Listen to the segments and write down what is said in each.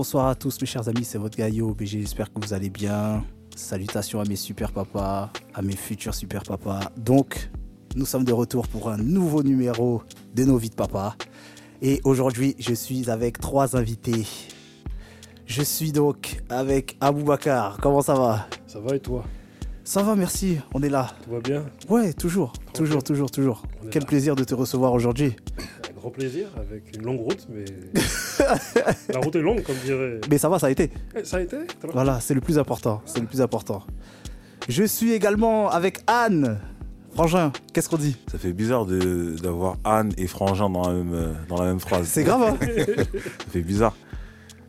bonsoir à tous mes chers amis, c'est votre Gaillot BG, j'espère que vous allez bien. Salutations à mes super papas, à mes futurs super papas. Donc, nous sommes de retour pour un nouveau numéro de nos vies de papa. Et aujourd'hui, je suis avec trois invités. Je suis donc avec Aboubacar. Comment ça va? Ça va et toi? Ça va, merci. On est là. Tout va bien? Ouais, toujours, toujours, toujours, toujours. Quel là. plaisir de te recevoir aujourd'hui. Un grand plaisir avec une longue route, mais la route est longue, comme dirait. Mais ça va, ça a été. Eh, Ça a été Voilà, c'est le plus important. C'est le plus important. Je suis également avec Anne. Frangin, qu'est-ce qu'on dit? Ça fait bizarre de- d'avoir Anne et Frangin dans la même, dans la même phrase. C'est grave, hein Ça fait bizarre.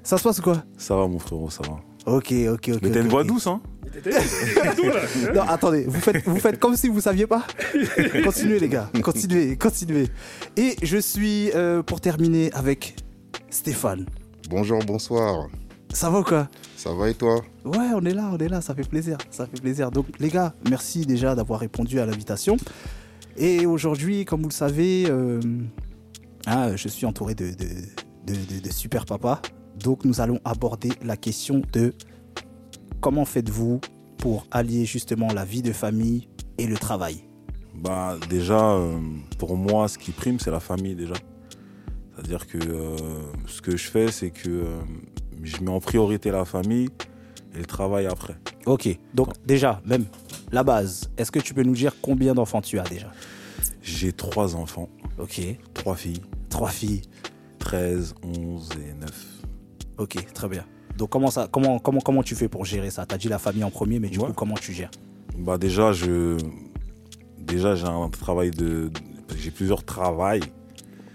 Ça se passe ou quoi? Ça va, mon frérot, ça va. Ok, ok, ok. Mais t'as une voix douce, hein hein Non, attendez, vous faites, vous faites comme si vous saviez pas. Continuez, les gars. Continuez, continuez. Et je suis, euh, pour terminer, avec Stéphane. Bonjour, bonsoir. Ça va ou quoi? Ça va et toi? Ouais, on est là, on est là, ça fait plaisir, ça fait plaisir. Donc les gars, merci déjà d'avoir répondu à l'invitation. Et aujourd'hui, comme vous le savez, euh, hein, je suis entouré de, de, de- de- de super papas. Donc nous allons aborder la question de comment faites-vous pour allier justement la vie de famille et le travail? Bah, déjà, euh, pour moi, ce qui prime, c'est la famille, déjà. C'est-à-dire que euh, ce que je fais, c'est que euh, je mets en priorité la famille et le travail après. Ok, donc déjà, même la base, est-ce que tu peux nous dire combien d'enfants tu as déjà? J'ai trois enfants, Ok, trois filles, trois filles. 13, 11 et 9. Ok, très bien. Donc comment ça, comment, comment, comment tu fais pour gérer ça? T'as dit la famille en premier, mais du Ouais. coup comment tu gères? Bah, déjà, je. Déjà, j'ai un travail de. J'ai plusieurs travails.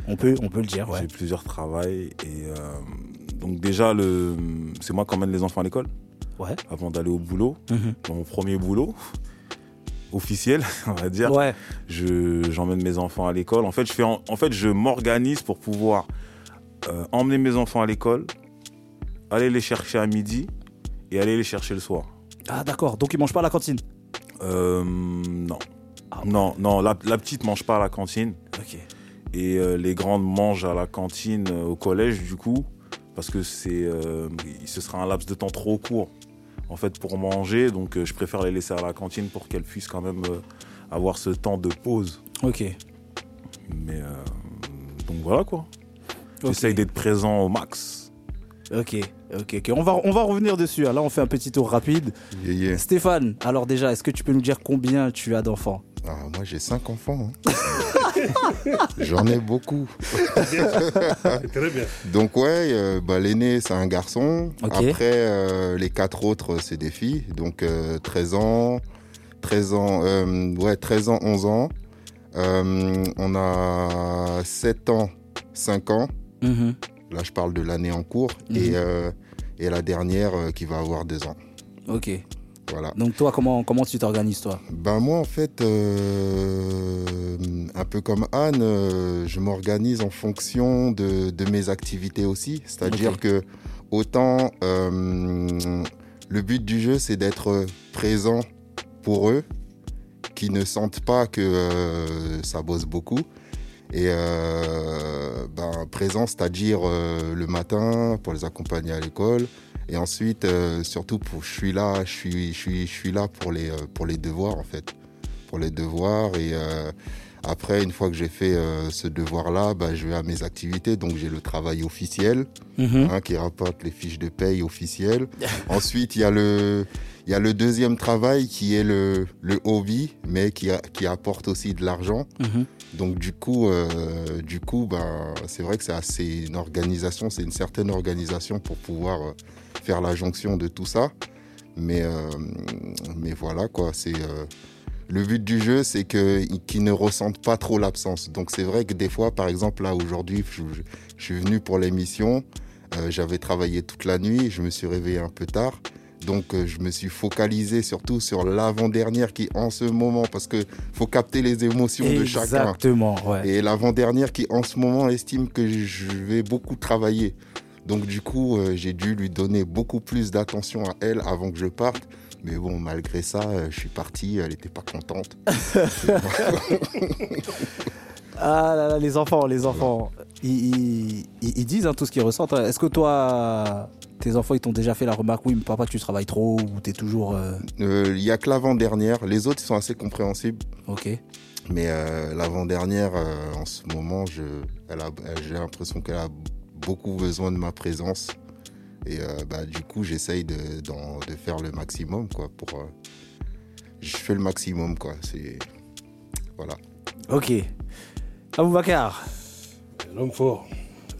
On peut, on peut le dire, ouais. J'ai plusieurs travails et euh, donc déjà le c'est moi qui emmène les enfants à l'école Ouais. avant d'aller au boulot. Mhm. Dans mon premier boulot officiel, on va dire, Ouais. je j'emmène mes enfants à l'école. En fait, je fais en, en fait je m'organise pour pouvoir euh, emmener mes enfants à l'école, aller les chercher à midi et aller les chercher le soir. Ah d'accord. Donc ils mangent pas à la cantine? Euh, non. Ah. Non, non, la, la petite mange pas à la cantine. Ok. et euh, les grandes mangent à la cantine euh, au collège du coup parce que c'est euh, ce sera un laps de temps trop court en fait pour manger donc je préfère les laisser à la cantine pour qu'elles puissent quand même avoir ce temps de pause Ok. mais donc voilà quoi j'essaye d'être présent au max Ok. Ok. ok. On va, on va revenir dessus. hein. Là, on fait un petit tour rapide. Yeah, yeah. Stéphane, alors déjà, est-ce que tu peux nous dire combien tu as d'enfants? Ah, Moi, j'ai cinq enfants. hein. J'en ai beaucoup. Très bien. Donc, ouais, euh, bah, l'aîné, c'est un garçon. Après, euh, les quatre autres, c'est des filles. Donc, euh, 13 ans, 13 ans, euh, ouais, 13 ans, 11 ans. Euh, on a 7 ans, 5 ans. Mhm. Là, je parle de l'année en cours. Mhm. Et, euh, et la dernière euh, qui va avoir 2 ans. Ok. Voilà. Donc toi, comment, comment tu t'organises toi? Ben moi en fait, euh, un peu comme Anne, je m'organise en fonction de, de mes activités aussi. C'est-à-dire que autant le but du jeu c'est d'être présent pour eux, qui ne sentent pas que ça bosse beaucoup. Et euh, ben, présent, c'est-à-dire euh, le matin pour les accompagner à l'école. Et ensuite, euh, surtout, pour, je suis là, je suis, je suis, je suis là pour les, euh, pour les devoirs en fait, pour les devoirs. Et euh, après, une fois que j'ai fait euh, ce devoir-là, bah, je vais à mes activités. Donc, j'ai le travail officiel Mhm. hein, qui rapporte les fiches de paye officielles. Ensuite, il y a le, il y a le deuxième travail qui est le, le hobby, mais qui, a- qui apporte aussi de l'argent. Mhm. Donc du coup, euh, du coup, ben, c'est vrai que c'est assez une organisation, c'est une certaine organisation pour pouvoir euh, faire la jonction de tout ça. Mais, euh, mais voilà quoi, c'est le but du jeu, c'est qu'ils ne ressentent pas trop l'absence. Donc c'est vrai que des fois, par exemple là aujourd'hui, je, suis venu pour l'émission, euh, j'avais travaillé toute la nuit, je me suis réveillé un peu tard. Donc euh, je me suis focalisé surtout sur l'avant-dernière qui en ce moment, parce que faut capter les émotions de chacun. Exactement, ouais. Et l'avant-dernière qui en ce moment estime que je vais beaucoup travailler. Donc du coup, euh, j'ai dû lui donner beaucoup plus d'attention à elle avant que je parte. Mais bon, malgré ça, euh, je suis parti, elle n'était pas contente. Ah là là, les enfants, les enfants, ils, ils- ils- ils disent hein, tout ce qu'ils ressentent. hein. Est-ce que toi, tes enfants, ils t'ont déjà fait la remarque, oui, mais papa, tu travailles trop, ou t'es toujours. euh, Euh, Il y a que l'avant-dernière. Les autres, ils sont assez compréhensibles. Ok. Mais euh, l'avant-dernière, en ce moment, je, elle a, elle- j'ai l'impression qu'elle a beaucoup besoin de ma présence. Et euh, bah, du coup, j'essaye de, de faire le maximum, quoi. Pour, euh, je fais le maximum, quoi. C'est voilà. Ok. Aboubacar. L'homme fort.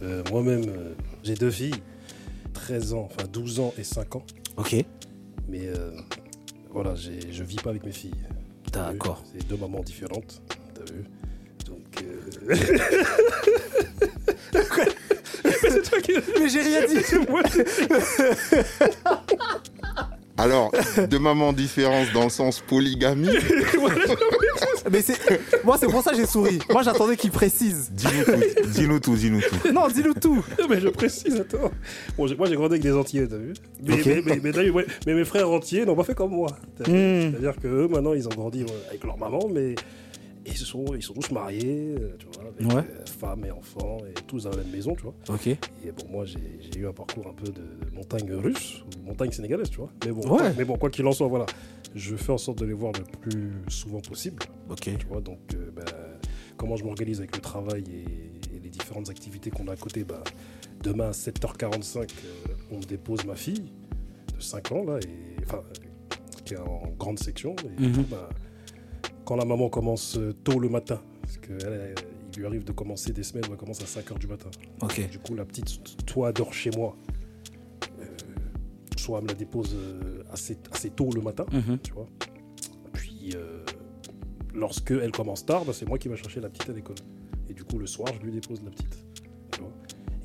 Euh, Moi-même, euh, j'ai deux filles, 13 ans, enfin 12 ans et 5 ans. Ok. Mais euh, voilà, j'ai- je vis pas avec mes filles. D'accord. C'est deux mamans différentes. T'as vu? Donc. Mais c'est toi qui. Mais j'ai rien dit. Moi, Alors, de maman différence dans le sens polygamie. Mais c'est. Moi, c'est pour ça que j'ai souri. Moi, j'attendais qu'il précise. Dis-nous tout, dis-nous tout, dis-nous tout. Non, dis-nous tout. Non, mais je précise, attends. Bon, moi, j'ai grandi avec des Antillais, t'as vu mais, Ok. mais, mais, mais t'as vu, ouais, mais mes frères entiers n'ont pas fait comme moi. Hmm. C'est-à-dire qu'eux, maintenant, ils ont grandi euh, avec leur maman, mais ils, se sont, ils sont tous mariés, euh, tu vois, avec Ouais. euh, femmes et enfants, et tous dans la même maison, tu vois. Ok. Et bon, moi, j'ai eu un parcours un peu de, montagne russe, ou montagne sénégalaise, tu vois. Mais bon, Ouais. mais bon, quoi qu'il en soit, voilà. Je fais en sorte de les voir le plus souvent possible. Ok. Tu vois, donc, euh, bah, comment je m'organise avec le travail et, et les différentes activités qu'on a à côté, bah, demain à 7h45, euh, on me dépose ma fille de 5 ans, là, et, enfin, qui est en grande section. Et bah, quand la maman commence euh, tôt le matin, parce qu'il lui arrive de commencer des semaines où elle commence à 5h du matin. Du coup, la petite, toi, dort chez moi. Euh, soit elle me la dépose euh, assez, assez tôt le matin, Mhm. tu vois. Puis, euh, lorsque elle commence tard, bah, c'est moi qui vais chercher la petite à l'école. Et du coup, le soir, je lui dépose la petite. Tu vois.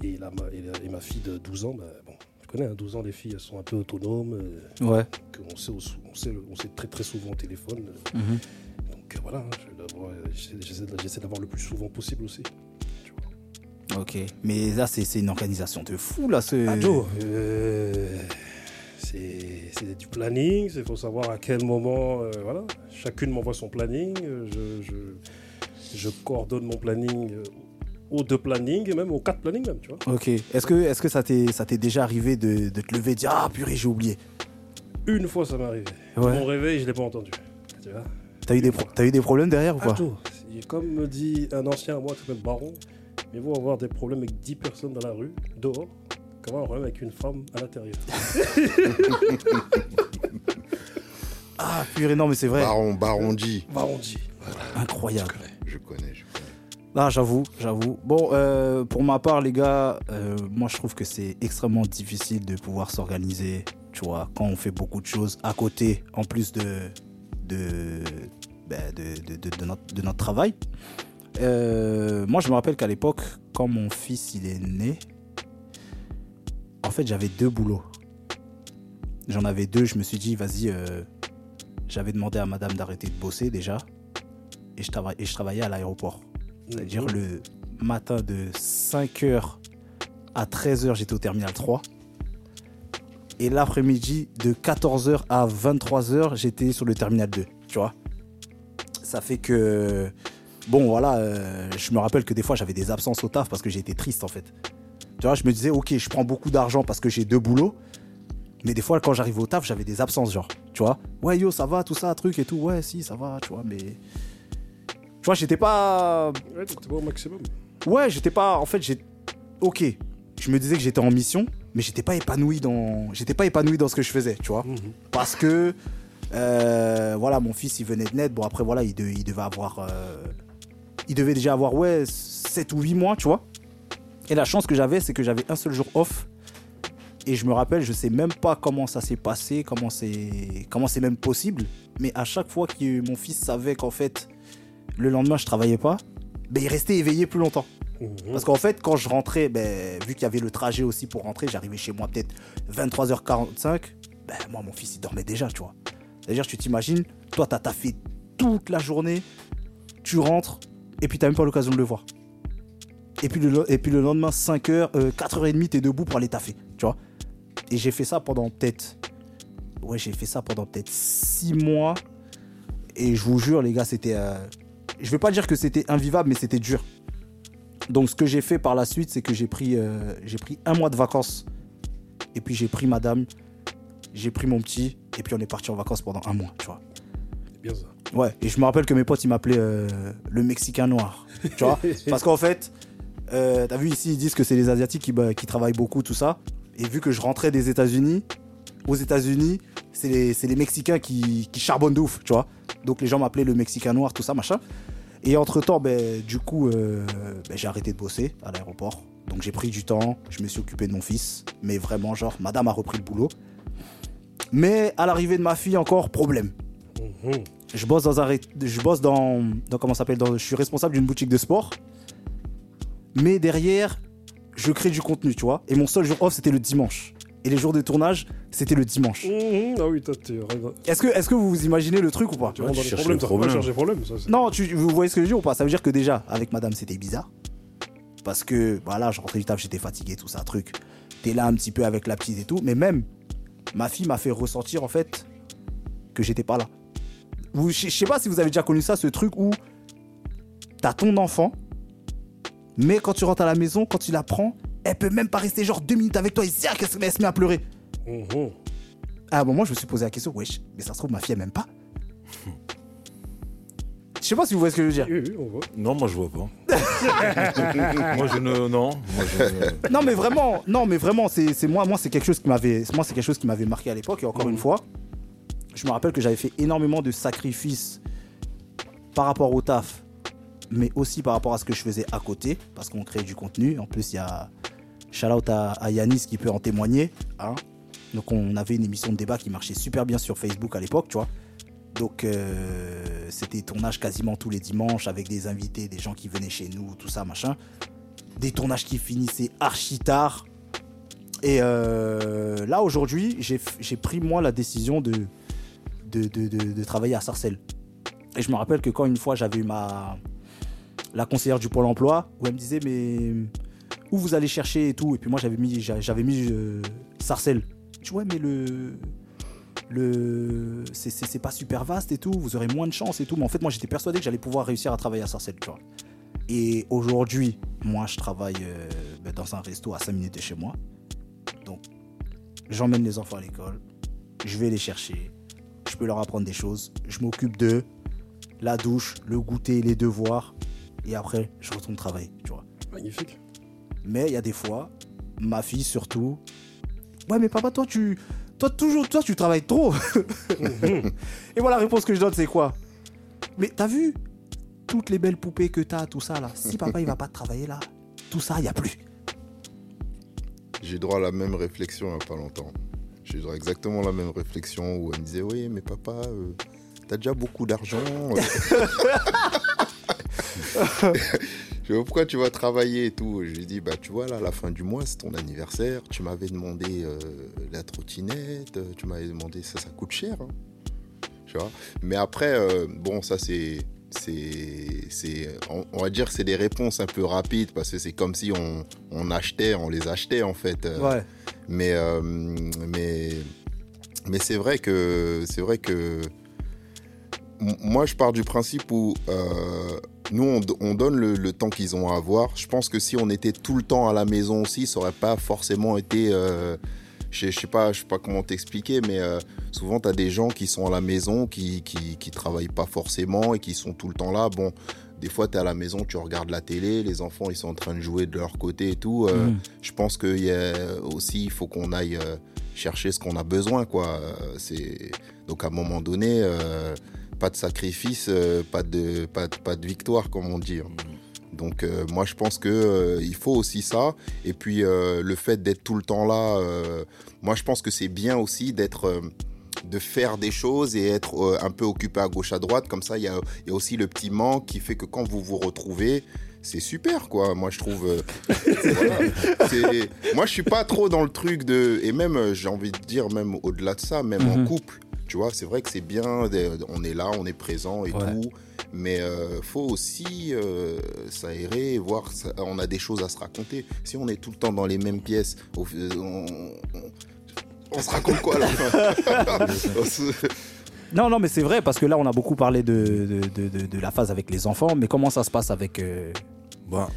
Et, la, ma- et, la- et ma fille de 12 ans, bah, bon, tu connais, hein, 12 ans, les filles, elles sont un peu autonomes. euh, Ouais. on, sait, on, sait, on sait très très souvent au téléphone. Mhm. Donc euh, voilà, hein, l'avoir- j'essaie d'avoir le plus souvent possible aussi. Ok. Mais là, c'est une organisation de fou, là. Ce... Ah, Joe, euh, c'est du planning, il faut savoir à quel moment. euh, voilà, chacune m'envoie son planning. euh, Je, je, je coordonne mon planning euh, aux deux plannings et même aux quatre plannings, même, tu vois. Ok. Est-ce que, est que ça t'est ça t'est déjà arrivé de, de te lever et de dire Ah, purée, j'ai oublié? Une fois, ça m'est arrivé. Ouais. Mon réveil, je l'ai pas entendu. Tu vois? T'as eu, des pro- t'as eu des problèmes derrière ou pas c'est- comme me dit un ancien à moi qui s'appelle Baron, mais vous avoir des problèmes avec 10 personnes dans la rue, dehors, comment un problème avec une femme à l'intérieur Ah, purée, non, mais c'est vrai. Baron, Baron dit. Baron dit. Incroyable. Je connais, je connais. Ah, j'avoue, j'avoue. Bon, euh, pour ma part, les gars, euh, moi, je trouve que c'est extrêmement difficile de pouvoir s'organiser, tu vois, quand on fait beaucoup de choses à côté, en plus de, de, ben, de, de- de- de notre, de notre travail. Euh, moi, je me rappelle qu'à l'époque, quand mon fils, il est né, en fait, j'avais deux boulots. J'en avais deux, je me suis dit, vas-y, euh, j'avais demandé à madame d'arrêter de bosser déjà, et je, trava- et je travaillais à l'aéroport. C'est-à-dire le matin de 5h à 13h, j'étais au terminal 3. Et l'après-midi, de 14h à 23h, j'étais sur le terminal 2. Tu vois Ça fait que. Bon, voilà, euh, je me rappelle que des fois, j'avais des absences au taf parce que j'étais triste en fait. Tu vois, je me disais, ok, je prends beaucoup d'argent parce que j'ai deux boulots. Mais des fois, quand j'arrive au taf, j'avais des absences, genre. Tu vois Ouais, yo, ça va, tout ça, truc et tout. Ouais, si, ça va, tu vois, mais. Tu vois, j'étais pas. Ouais, t'es pas au maximum. Ouais, j'étais pas. En fait, j'ai. Ok. Je me disais que j'étais en mission, mais j'étais pas épanoui dans. J'étais pas épanoui dans ce que je faisais, tu vois. Parce que. euh, voilà, mon fils, il venait de naître. Bon, après, voilà, il, de- il devait avoir. euh, il devait déjà avoir, ouais, 7 ou 8 mois, tu vois. Et la chance que j'avais, c'est que j'avais un seul jour off. Et je me rappelle, je sais même pas comment ça s'est passé, comment c'est comment c'est même possible. Mais à chaque fois que mon fils savait qu'en fait, le lendemain, je travaillais pas, ben, il restait éveillé plus longtemps. Mhm. Parce qu'en fait, quand je rentrais, ben, vu qu'il y avait le trajet aussi pour rentrer, j'arrivais chez moi peut-être 23h45. Ben, moi, mon fils, il dormait déjà, tu vois. C'est-à-dire, tu t'imagines, toi, t'as taffé toute la journée, tu rentres, et puis t'as même pas l'occasion de le voir. Et puis le, lendemain, 5h, 4h30, t'es debout pour aller taffer, tu vois. Et j'ai fait ça pendant peut-être. Ouais, j'ai fait ça pendant peut-être 6 mois. Et je vous jure, les gars, c'était. euh, Je vais pas dire que c'était invivable, mais c'était dur. Donc ce que j'ai fait par la suite, c'est que j'ai pris, euh, j'ai pris un mois de vacances Et puis j'ai pris madame, j'ai pris mon petit, et puis on est parti en vacances pendant un mois, tu vois. C'est bien ça. Ouais, et je me rappelle que mes potes, ils m'appelaient euh, le Mexicain noir. Tu vois Parce qu'en fait, euh, t'as vu ici, ils disent que c'est les Asiatiques qui, bah, qui travaillent beaucoup, tout ça. Et vu que je rentrais des États-Unis, aux États-Unis, c'est les, c'est les Mexicains qui, qui charbonnent de ouf, tu vois. Donc les gens m'appelaient le Mexicain noir, tout ça, machin. Et entre-temps, ben, du coup, euh, ben, j'ai arrêté de bosser à l'aéroport. Donc j'ai pris du temps, je me suis occupé de mon fils. Mais vraiment, genre, madame a repris le boulot. Mais à l'arrivée de ma fille, encore, problème. Mhm. Je bosse dans un je bosse dans, dans comment s'appelle dans- je suis responsable d'une boutique de sport. Mais derrière, je crée du contenu, tu vois. Et mon seul jour off, c'était le dimanche. Et les jours de tournage, c'était le dimanche. Mhm. Ah oui, toi, tu Est-ce que, est-ce que vous vous imaginez le truc ou pas tu cherches problèmes. le problème. Ça, Non, tu, vous voyez ce que je veux dire ou pas? Ça veut dire que déjà, avec madame, c'était bizarre. Parce que, voilà, je rentrais du taf, j'étais fatigué, tout ça, truc. T'es là un petit peu avec la petite et tout. Mais même, ma fille m'a fait ressentir, en fait, que j'étais pas là. Vous- Je je sais pas si vous avez déjà connu ça, ce truc où t'as ton enfant, mais quand tu rentres à la maison, quand tu la prends, elle peut même pas rester genre deux minutes avec toi et zia, qu'elle se elle se met à pleurer. Mhm. À un moment, je me suis posé la question, wesh, mais ça se trouve, ma fille, elle m'aime pas. Je sais pas si vous voyez ce que je veux dire. Oui, oui, on voit. Non, moi je vois pas. moi je ne. Non. Moi, je- Non mais vraiment, non mais vraiment, c'est moi, moi c'est quelque chose qui m'avait, moi c'est quelque chose qui m'avait marqué à l'époque et encore une fois, je me rappelle que j'avais fait énormément de sacrifices par rapport au taf, mais aussi par rapport à ce que je faisais à côté, parce qu'on crée du contenu. En plus, il y a shout out à, Yanis qui peut en témoigner. hein. Donc on avait une émission de débat qui marchait super bien sur Facebook à l'époque, tu vois. Donc euh, c'était tournage quasiment tous les dimanches avec des invités, des gens qui venaient chez nous, tout ça, machin des tournages qui finissaient archi tard. Et euh, là, aujourd'hui, j'ai pris moi la décision de- de travailler à Sarcelles. Et je me rappelle que quand une fois j'avais eu ma la conseillère du Pôle emploi, où elle me disait, mais où vous allez chercher et tout. Et puis moi, j'avais mis, j'a- j'avais mis euh, Sarcelles. Je dis, ouais, mais le. Le, c'est pas super vaste et tout, vous aurez moins de chance et tout. Mais en fait, moi, j'étais persuadé que j'allais pouvoir réussir à travailler à Sarcelles, tu vois. Et aujourd'hui, moi, je travaille euh, ben, dans un resto à 5 minutes de chez moi. Donc, j'emmène les enfants à l'école, je vais les chercher, je peux leur apprendre des choses, je m'occupe d'eux, la douche, le goûter, les devoirs, et après, je retourne travailler, tu vois. Magnifique. Mais il y a des fois, ma fille surtout, ouais, mais papa, toi, tu, toi, toujours, toi, tu travailles trop. et voilà, la réponse que je donne, c'est quoi? Mais t'as vu toutes les belles poupées que t'as, tout ça là? Si papa il va pas travailler là, tout ça, il y a plus. J'ai eu droit à la même réflexion il n'y a pas longtemps. J'ai eu droit à exactement la même réflexion où elle me disait Oui, mais papa, euh, t'as déjà beaucoup d'argent. Dis Pourquoi tu vas travailler et tout? Je lui ai dit Bah, tu vois, là, à la fin du mois, c'est ton anniversaire. Tu m'avais demandé euh, la trottinette. euh, Tu m'avais demandé ça, ça coûte cher. hein. Tu vois? Mais après, euh, bon, ça, c'est. C'est, on, on va dire que c'est des réponses un peu rapides parce que c'est comme si on, on achetait, on les achetait en fait. Ouais. mais euh, mais mais c'est vrai que c'est vrai que moi je pars du principe où euh, nous on, do- on donne le, le temps qu'ils ont à avoir. Je pense que si on était tout le temps à la maison aussi, ça aurait pas forcément été euh, je je sais pas, je sais pas comment t'expliquer, mais euh, souvent tu as des gens qui sont à la maison, qui, qui qui travaillent pas forcément et qui sont tout le temps là. Bon, des fois tu es à la maison, tu regardes la télé, les enfants ils sont en train de jouer de leur côté et tout. euh, Mhm. je pense qu'il y a aussi, il faut qu'on aille chercher ce qu'on a besoin, quoi. C'est donc à un moment donné, euh, pas de sacrifice, euh, pas de pas, de- pas de victoire, comme on dit. Donc euh, moi je pense que euh, il faut aussi ça. Et puis euh, le fait d'être tout le temps là, moi je pense que c'est bien aussi d'être de faire des choses et être un peu occupé à gauche à droite. Comme ça, il y a, il y a aussi le petit manque qui fait que quand vous vous retrouvez, c'est super, quoi. Moi, je trouve. voilà. Moi, je suis pas trop dans le truc de. Et même, j'ai envie de dire, même au-delà de ça, même en Mhm. couple, tu vois, c'est vrai que c'est bien. On est là, on est présent et Ouais. tout. Mais euh, faut aussi euh, s'aérer, voir. ça- On a des choses à se raconter. Si on est tout le temps dans les mêmes pièces, au- on, on- on se raconte quoi là? Non, non, mais c'est vrai parce que là, on a beaucoup parlé de, de, de- de- de la phase avec les enfants, mais comment ça se passe avec euh, Bah,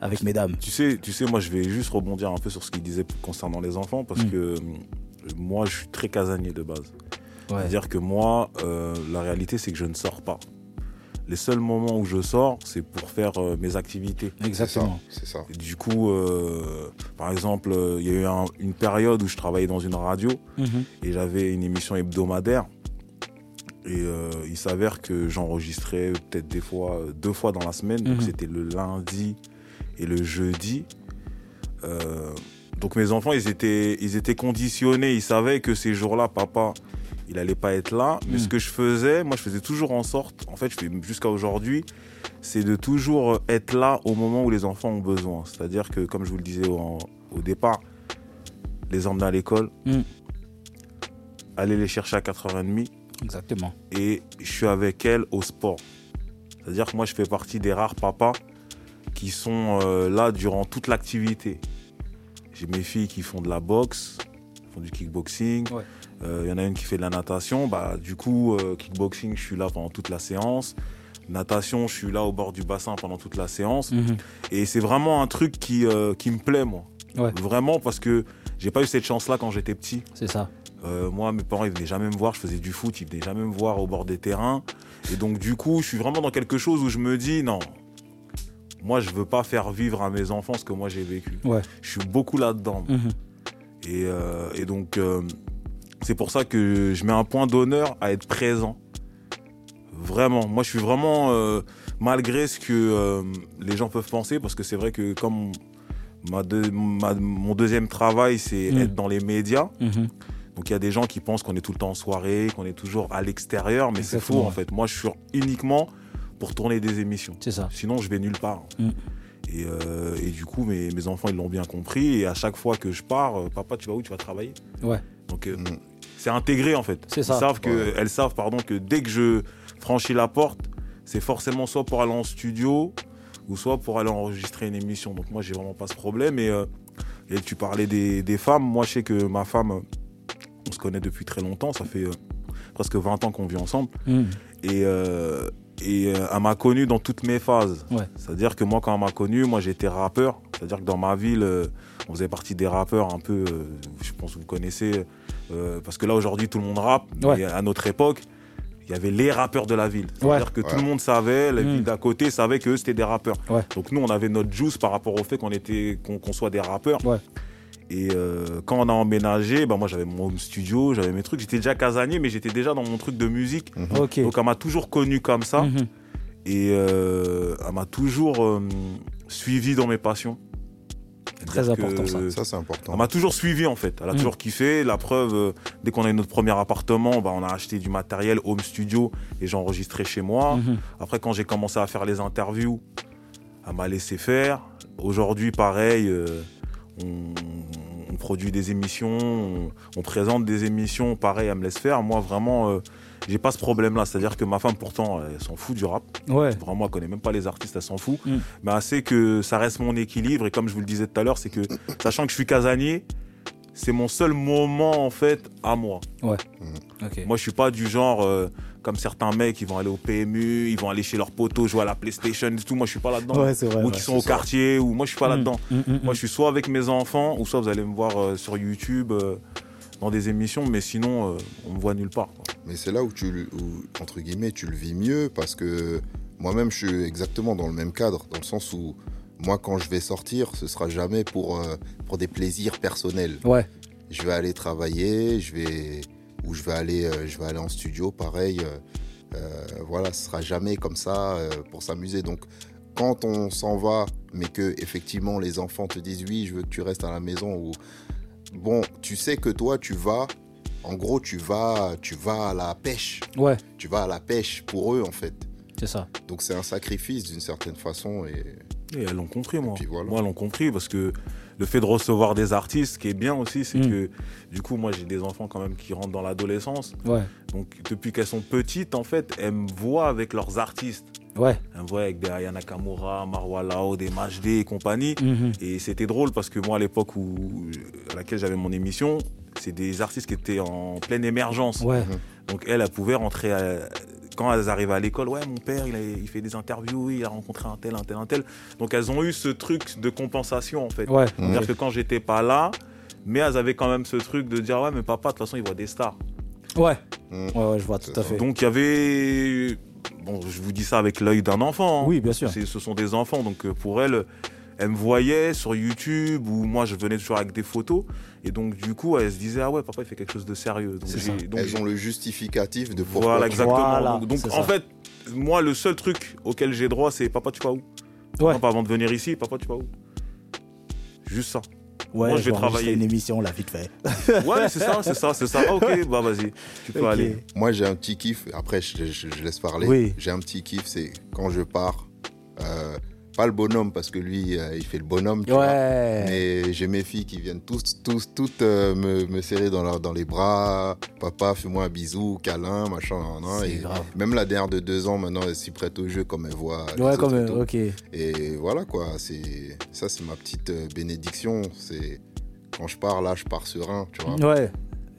avec mesdames. Tu sais, tu sais, moi je vais juste rebondir un peu sur ce qu'il disait concernant les enfants parce Mm. que euh, moi je suis très casanier de base. Ouais. C'est-à-dire que moi, euh, la réalité c'est que je ne sors pas. Les seuls moments où je sors, c'est pour faire euh, mes activités. Exactement. c'est ça. Et du coup, euh, par exemple, euh, il y a eu un- une période où je travaillais dans une radio Mhm. et j'avais une émission hebdomadaire. Et euh, il s'avère que j'enregistrais peut-être des fois, deux fois dans la semaine. Donc Mhm. c'était le lundi et le jeudi. Euh, donc mes enfants, ils étaient, ils étaient conditionnés. Ils savaient que ces jours-là, papa, il allait pas être là. Mais Mhm. ce que je faisais, moi, je faisais toujours en sorte, en fait, je fais jusqu'à aujourd'hui, c'est de toujours être là au moment où les enfants ont besoin. C'est-à-dire que, comme je vous le disais au, au départ, les emmener à l'école, Mm. aller les chercher à 4h30 Exactement. et je suis avec elles au sport. C'est-à-dire que moi, je fais partie des rares papas qui sont euh, là durant toute l'activité. J'ai mes filles qui font de la boxe, font du kickboxing. Ouais. Euh, Il y en a une qui fait de la natation. Bah, du coup, euh, kickboxing, je suis là pendant toute la séance. Natation, je suis là au bord du bassin pendant toute la séance. Mhm. Et c'est vraiment un truc qui, euh, qui me plaît, moi. Ouais. Vraiment, parce que j'ai pas eu cette chance-là quand j'étais petit. C'est ça. Euh, moi, mes parents, ils venaient jamais me voir. Je faisais du foot, ils venaient jamais me voir au bord des terrains. Et donc, du coup, je suis vraiment dans quelque chose où je me dis, non, moi, je veux pas faire vivre à mes enfants ce que moi j'ai vécu. Ouais. Je suis beaucoup là-dedans. Mhm. Et, euh, et donc, euh, c'est pour ça que je mets un point d'honneur à être présent. Vraiment. Moi, je suis vraiment, euh, malgré ce que euh, les gens peuvent penser, parce que c'est vrai que comme ma deux- ma- mon deuxième travail, c'est Mm. être dans les médias. Mhm. Donc il y a des gens qui pensent qu'on est tout le temps en soirée, qu'on est toujours à l'extérieur, mais c'est faux en fait. Moi, je suis uniquement pour tourner des émissions. C'est ça. Sinon, je vais nulle part. Mm. Et, euh, et du coup, mes, mes enfants, ils l'ont bien compris. Et à chaque fois que je pars, papa, tu vas où? Tu vas travailler? Ouais. Donc euh. C'est intégré en fait. C'est Ils ça. savent que, Ouais. elles savent pardon que dès que je franchis la porte, c'est forcément soit pour aller en studio ou soit pour aller enregistrer une émission. Donc moi, j'ai vraiment pas ce problème. Et, euh, et tu parlais des, des femmes. Moi, je sais que ma femme, on se connaît depuis très longtemps. Ça fait euh, presque 20 ans qu'on vit ensemble. Mhm. Et, euh, et elle m'a connu dans toutes mes phases. Ouais. C'est-à-dire que moi, quand elle m'a connu, moi j'étais rappeur. C'est-à-dire que dans ma ville, on faisait partie des rappeurs un peu, je pense que vous connaissez, euh, parce que là aujourd'hui tout le monde rappe. Ouais. Mais à notre époque, il y avait les rappeurs de la ville. C'est-à-dire Ouais. que Ouais. tout le monde savait, la Mm. ville d'à côté savait que c'était des rappeurs. Ouais. Donc nous, on avait notre juice par rapport au fait qu'on était, qu'on qu'on soit des rappeurs. Ouais. Et euh, quand on a emménagé, bah moi j'avais mon home studio, j'avais mes trucs. J'étais déjà casanier, mais j'étais déjà dans mon truc de musique. Ok. Donc elle m'a toujours connu comme ça Mhm. et euh, elle m'a toujours euh, suivi dans mes passions. Très important, ça. Ça, c'est important. Elle m'a toujours suivi en fait. Elle a Mm. toujours kiffé. La preuve, euh, dès qu'on a eu notre premier appartement, bah, on a acheté du matériel home studio et j'ai enregistré chez moi. Mhm. Après, quand j'ai commencé à faire les interviews, elle m'a laissé faire. Aujourd'hui, pareil, euh, on, on produit des émissions, on, on présente des émissions, pareil, elle me laisse faire. Moi, vraiment, euh, j'ai pas ce problème-là. C'est-à-dire que ma femme, pourtant, elle s'en fout du rap. Ouais. Vraiment, elle connaît même pas les artistes, elle s'en fout. Mm. Mais elle sait que ça reste mon équilibre. Et comme je vous le disais tout à l'heure, c'est que, sachant que je suis casanier, c'est mon seul moment, en fait, à moi. Ok. Moi, je suis pas du genre euh, comme certains mecs qui vont aller au PMU, ils vont aller chez leurs potos jouer à la PlayStation et tout. Moi, je suis pas là-dedans. Ouais, c'est vrai. Ou ouais. qui sont au ça. quartier, ou moi, je suis pas Mm. là-dedans. Mhm. Moi, je suis soit avec mes enfants, ou soit vous allez me voir euh, sur YouTube euh, dans des émissions, mais sinon, euh, on me voit nulle part. quoi. Mais c'est là où tu, où, entre guillemets, tu le vis mieux parce que moi-même, je suis exactement dans le même cadre, dans le sens où moi, quand je vais sortir, ce sera jamais pour, euh, pour des plaisirs personnels. Ouais. Je vais aller travailler, je vais ou je vais aller, euh, je vais aller en studio, pareil. euh, euh, voilà, ce sera jamais comme ça euh, pour s'amuser. Donc, quand on s'en va, mais que effectivement les enfants te disent oui, je veux que tu restes à la maison ou bon, tu sais que toi, tu vas. En gros, tu vas, tu vas à la pêche. Ouais. Tu vas à la pêche pour eux, en fait. C'est ça. Donc, c'est un sacrifice d'une certaine façon. Et Et elles l'ont compris, moi. voilà. Moi, elles l'ont compris parce que le fait de recevoir des artistes, ce qui est bien aussi, c'est Mm. que du coup, moi, j'ai des enfants quand même qui rentrent dans l'adolescence. Ouais. Donc, depuis qu'elles sont petites, en fait, elles me voient avec leurs artistes. Ouais. Me voient avec des Aya Nakamura, Marwa Lao, des Majdé et compagnie. Mhm. Et c'était drôle parce que moi, à l'époque où, à laquelle j'avais mon émission, c'est des artistes qui étaient en pleine émergence. Ouais. Donc, elles, elles pouvaient rentrer à- quand elles arrivent à l'école, ouais, mon père, il, a- il fait des interviews, il a rencontré un tel, un tel, un tel. Donc elles ont eu ce truc de compensation en fait. Ouais. C'est-à-dire que quand j'étais pas là, mais elles avaient quand même ce truc de dire ouais, mais papa, de toute façon, il voit des stars. Ouais. Mm. Ouais, ouais, je vois tout à fait. Donc il y avait. Bon, je vous dis ça avec l'œil d'un enfant. hein. Oui, bien sûr. Ce sont des enfants, donc euh, pour elles, elles me voyaient sur YouTube ou moi je venais toujours avec des photos. Et donc du coup, elles se disaient Ah ouais, papa, il fait quelque chose de sérieux. Donc, C'est j'ai- ça. donc Elles ont le justificatif de pourquoi. Voilà, exactement. Voilà, donc donc, en ça. fait, moi, le seul truc auquel j'ai droit, c'est Papa, tu vas où? Ouais. Non, pas avant de venir ici, Papa, tu vas où? Juste ça. Ouais, Moi, je vais travailler. une émission là, vite fait. Ouais, c'est ça, c'est ça, c'est ça. Ah, ok, bah vas-y, tu peux aller. Moi, j'ai un petit kiff. Après, je, je- je laisse parler. Oui. J'ai un petit kiff, c'est quand je pars. euh, pas le bonhomme, parce que lui, euh, il fait le bonhomme. tu vois. Ouais. Mais j'ai mes filles qui viennent tous, tous, toutes euh, me, me serrer dans, leur- dans les bras. Papa, fais-moi un bisou, câlin, machin. Et grave. même la dernière de deux ans, maintenant, elle s'y prête au jeu comme elle voit. Ouais, comme. Ok. Et voilà quoi, c'est ça c'est ma petite euh, bénédiction. C'est quand je pars là, je pars serein, tu vois. Ouais.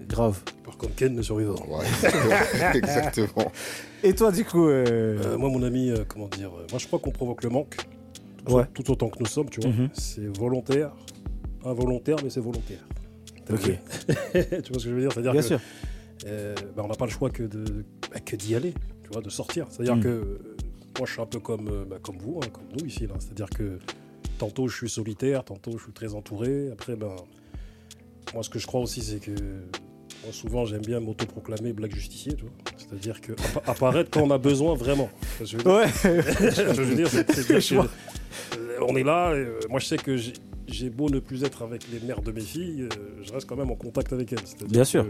Grave. Par contre, Ken, le survivant. Ouais, exactement. exactement. Et toi, du coup. euh, Euh, moi, mon ami, euh, comment dire euh, Moi, je crois qu'on provoque le manque. Tout, Ouais. tout autant que nous sommes, tu vois. Mhm. C'est volontaire, involontaire, mais c'est volontaire. Ok. tu vois ce que je veux dire? C'est-à-dire Bien que sûr. euh, bah, on n'a pas le choix que de bah, que d'y aller, tu vois, de sortir. C'est-à-dire Mm. que euh, moi, je suis un peu comme euh, bah, comme vous, hein, comme nous ici, là. C'est-à-dire que tantôt je suis solitaire, tantôt je suis très entouré. Après, ben, moi, ce que je crois aussi, c'est que moi, souvent, j'aime bien m'autoproclamer black justicier, tu vois. C'est-à-dire que appa- apparaître quand on a besoin vraiment. Je veux dire? Ouais. je veux dire, c'est- on est là. et, euh, moi, je sais que j'ai- beau ne plus être avec les mères de mes filles, euh, je reste quand même en contact avec elles. Bien sûr.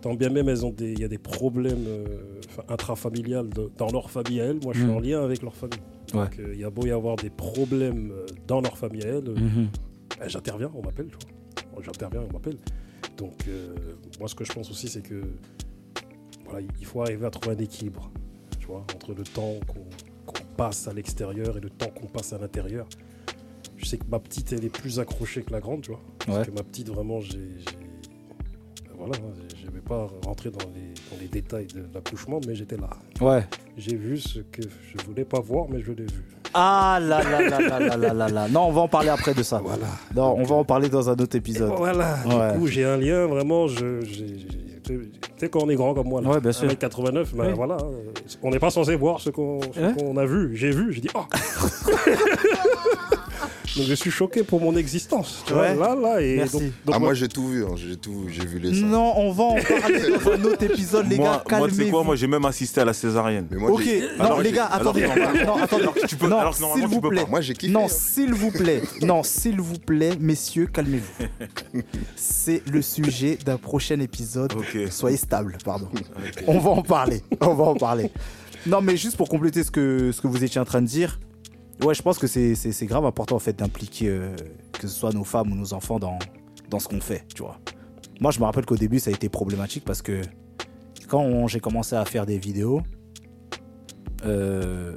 Tant bien même, elles ont des, il y a des problèmes euh, intrafamiliales de- dans leur famille à elles. Moi, je suis Mm. en lien avec leur famille. Donc, euh, il y a beau y avoir des problèmes euh, dans leur famille à elles, euh, Mhm. ben, j'interviens, on m'appelle, J'interviens, on m'appelle. Donc, euh, moi, ce que je pense aussi, c'est que voilà, il faut arriver à trouver un équilibre, tu vois, entre le temps qu'on passe à l'extérieur et le temps qu'on passe à l'intérieur. Je sais que ma petite, elle est plus accrochée que la grande, tu vois. Parce Ouais. que ma petite, vraiment, j'ai. ben Voilà, hein, vais pas rentrer dans les, dans les détails de l'accouchement, mais j'étais là. Ouais. J'ai vu ce que je voulais pas voir, mais je l'ai vu. Ah là là là là là là là là. Non, on va en parler après de ça. Voilà. Non, on va en parler dans un autre Et épisode. voilà, Ouais. du coup, j'ai un lien vraiment. Je, j'ai- j'ai- tu sais, quand on est grand comme moi, là, Ouais, bien sûr. 1m89, ben Oui. voilà, on n'est pas censé voir ce qu'on ce Ouais. qu'on a vu. J'ai vu, j'ai dit, oh Donc je suis choqué pour mon existence. Tu Ouais. vois, là, là, et Merci. donc, donc ah, moi, j'ai tout vu, hein, j'ai tout, j'ai vu les seins. Non, on va en parler dans un autre épisode, les moi, gars. moi, tu sais quoi, moi j'ai même assisté à la césarienne. Mais moi, Ok, non, Alors, les gars, attendez. Non, attendez. tu peux- non, alors normalement, tu vous peux plaît. pas. moi j'ai kiffé. Non, hein. s'il vous plaît. Non, s'il vous plaît, messieurs, calmez-vous. C'est le sujet d'un prochain épisode. Soyez stable, pardon. On va en parler. On va en parler. Non, mais juste pour compléter ce que, ce que vous étiez en train de dire, ouais, je pense que c'est- grave important en fait d'impliquer euh, que ce soit nos femmes ou nos enfants dans, dans ce qu'on fait, tu vois. Moi, je me rappelle qu'au début, ça a été problématique parce que quand j'ai commencé à faire des vidéos, euh,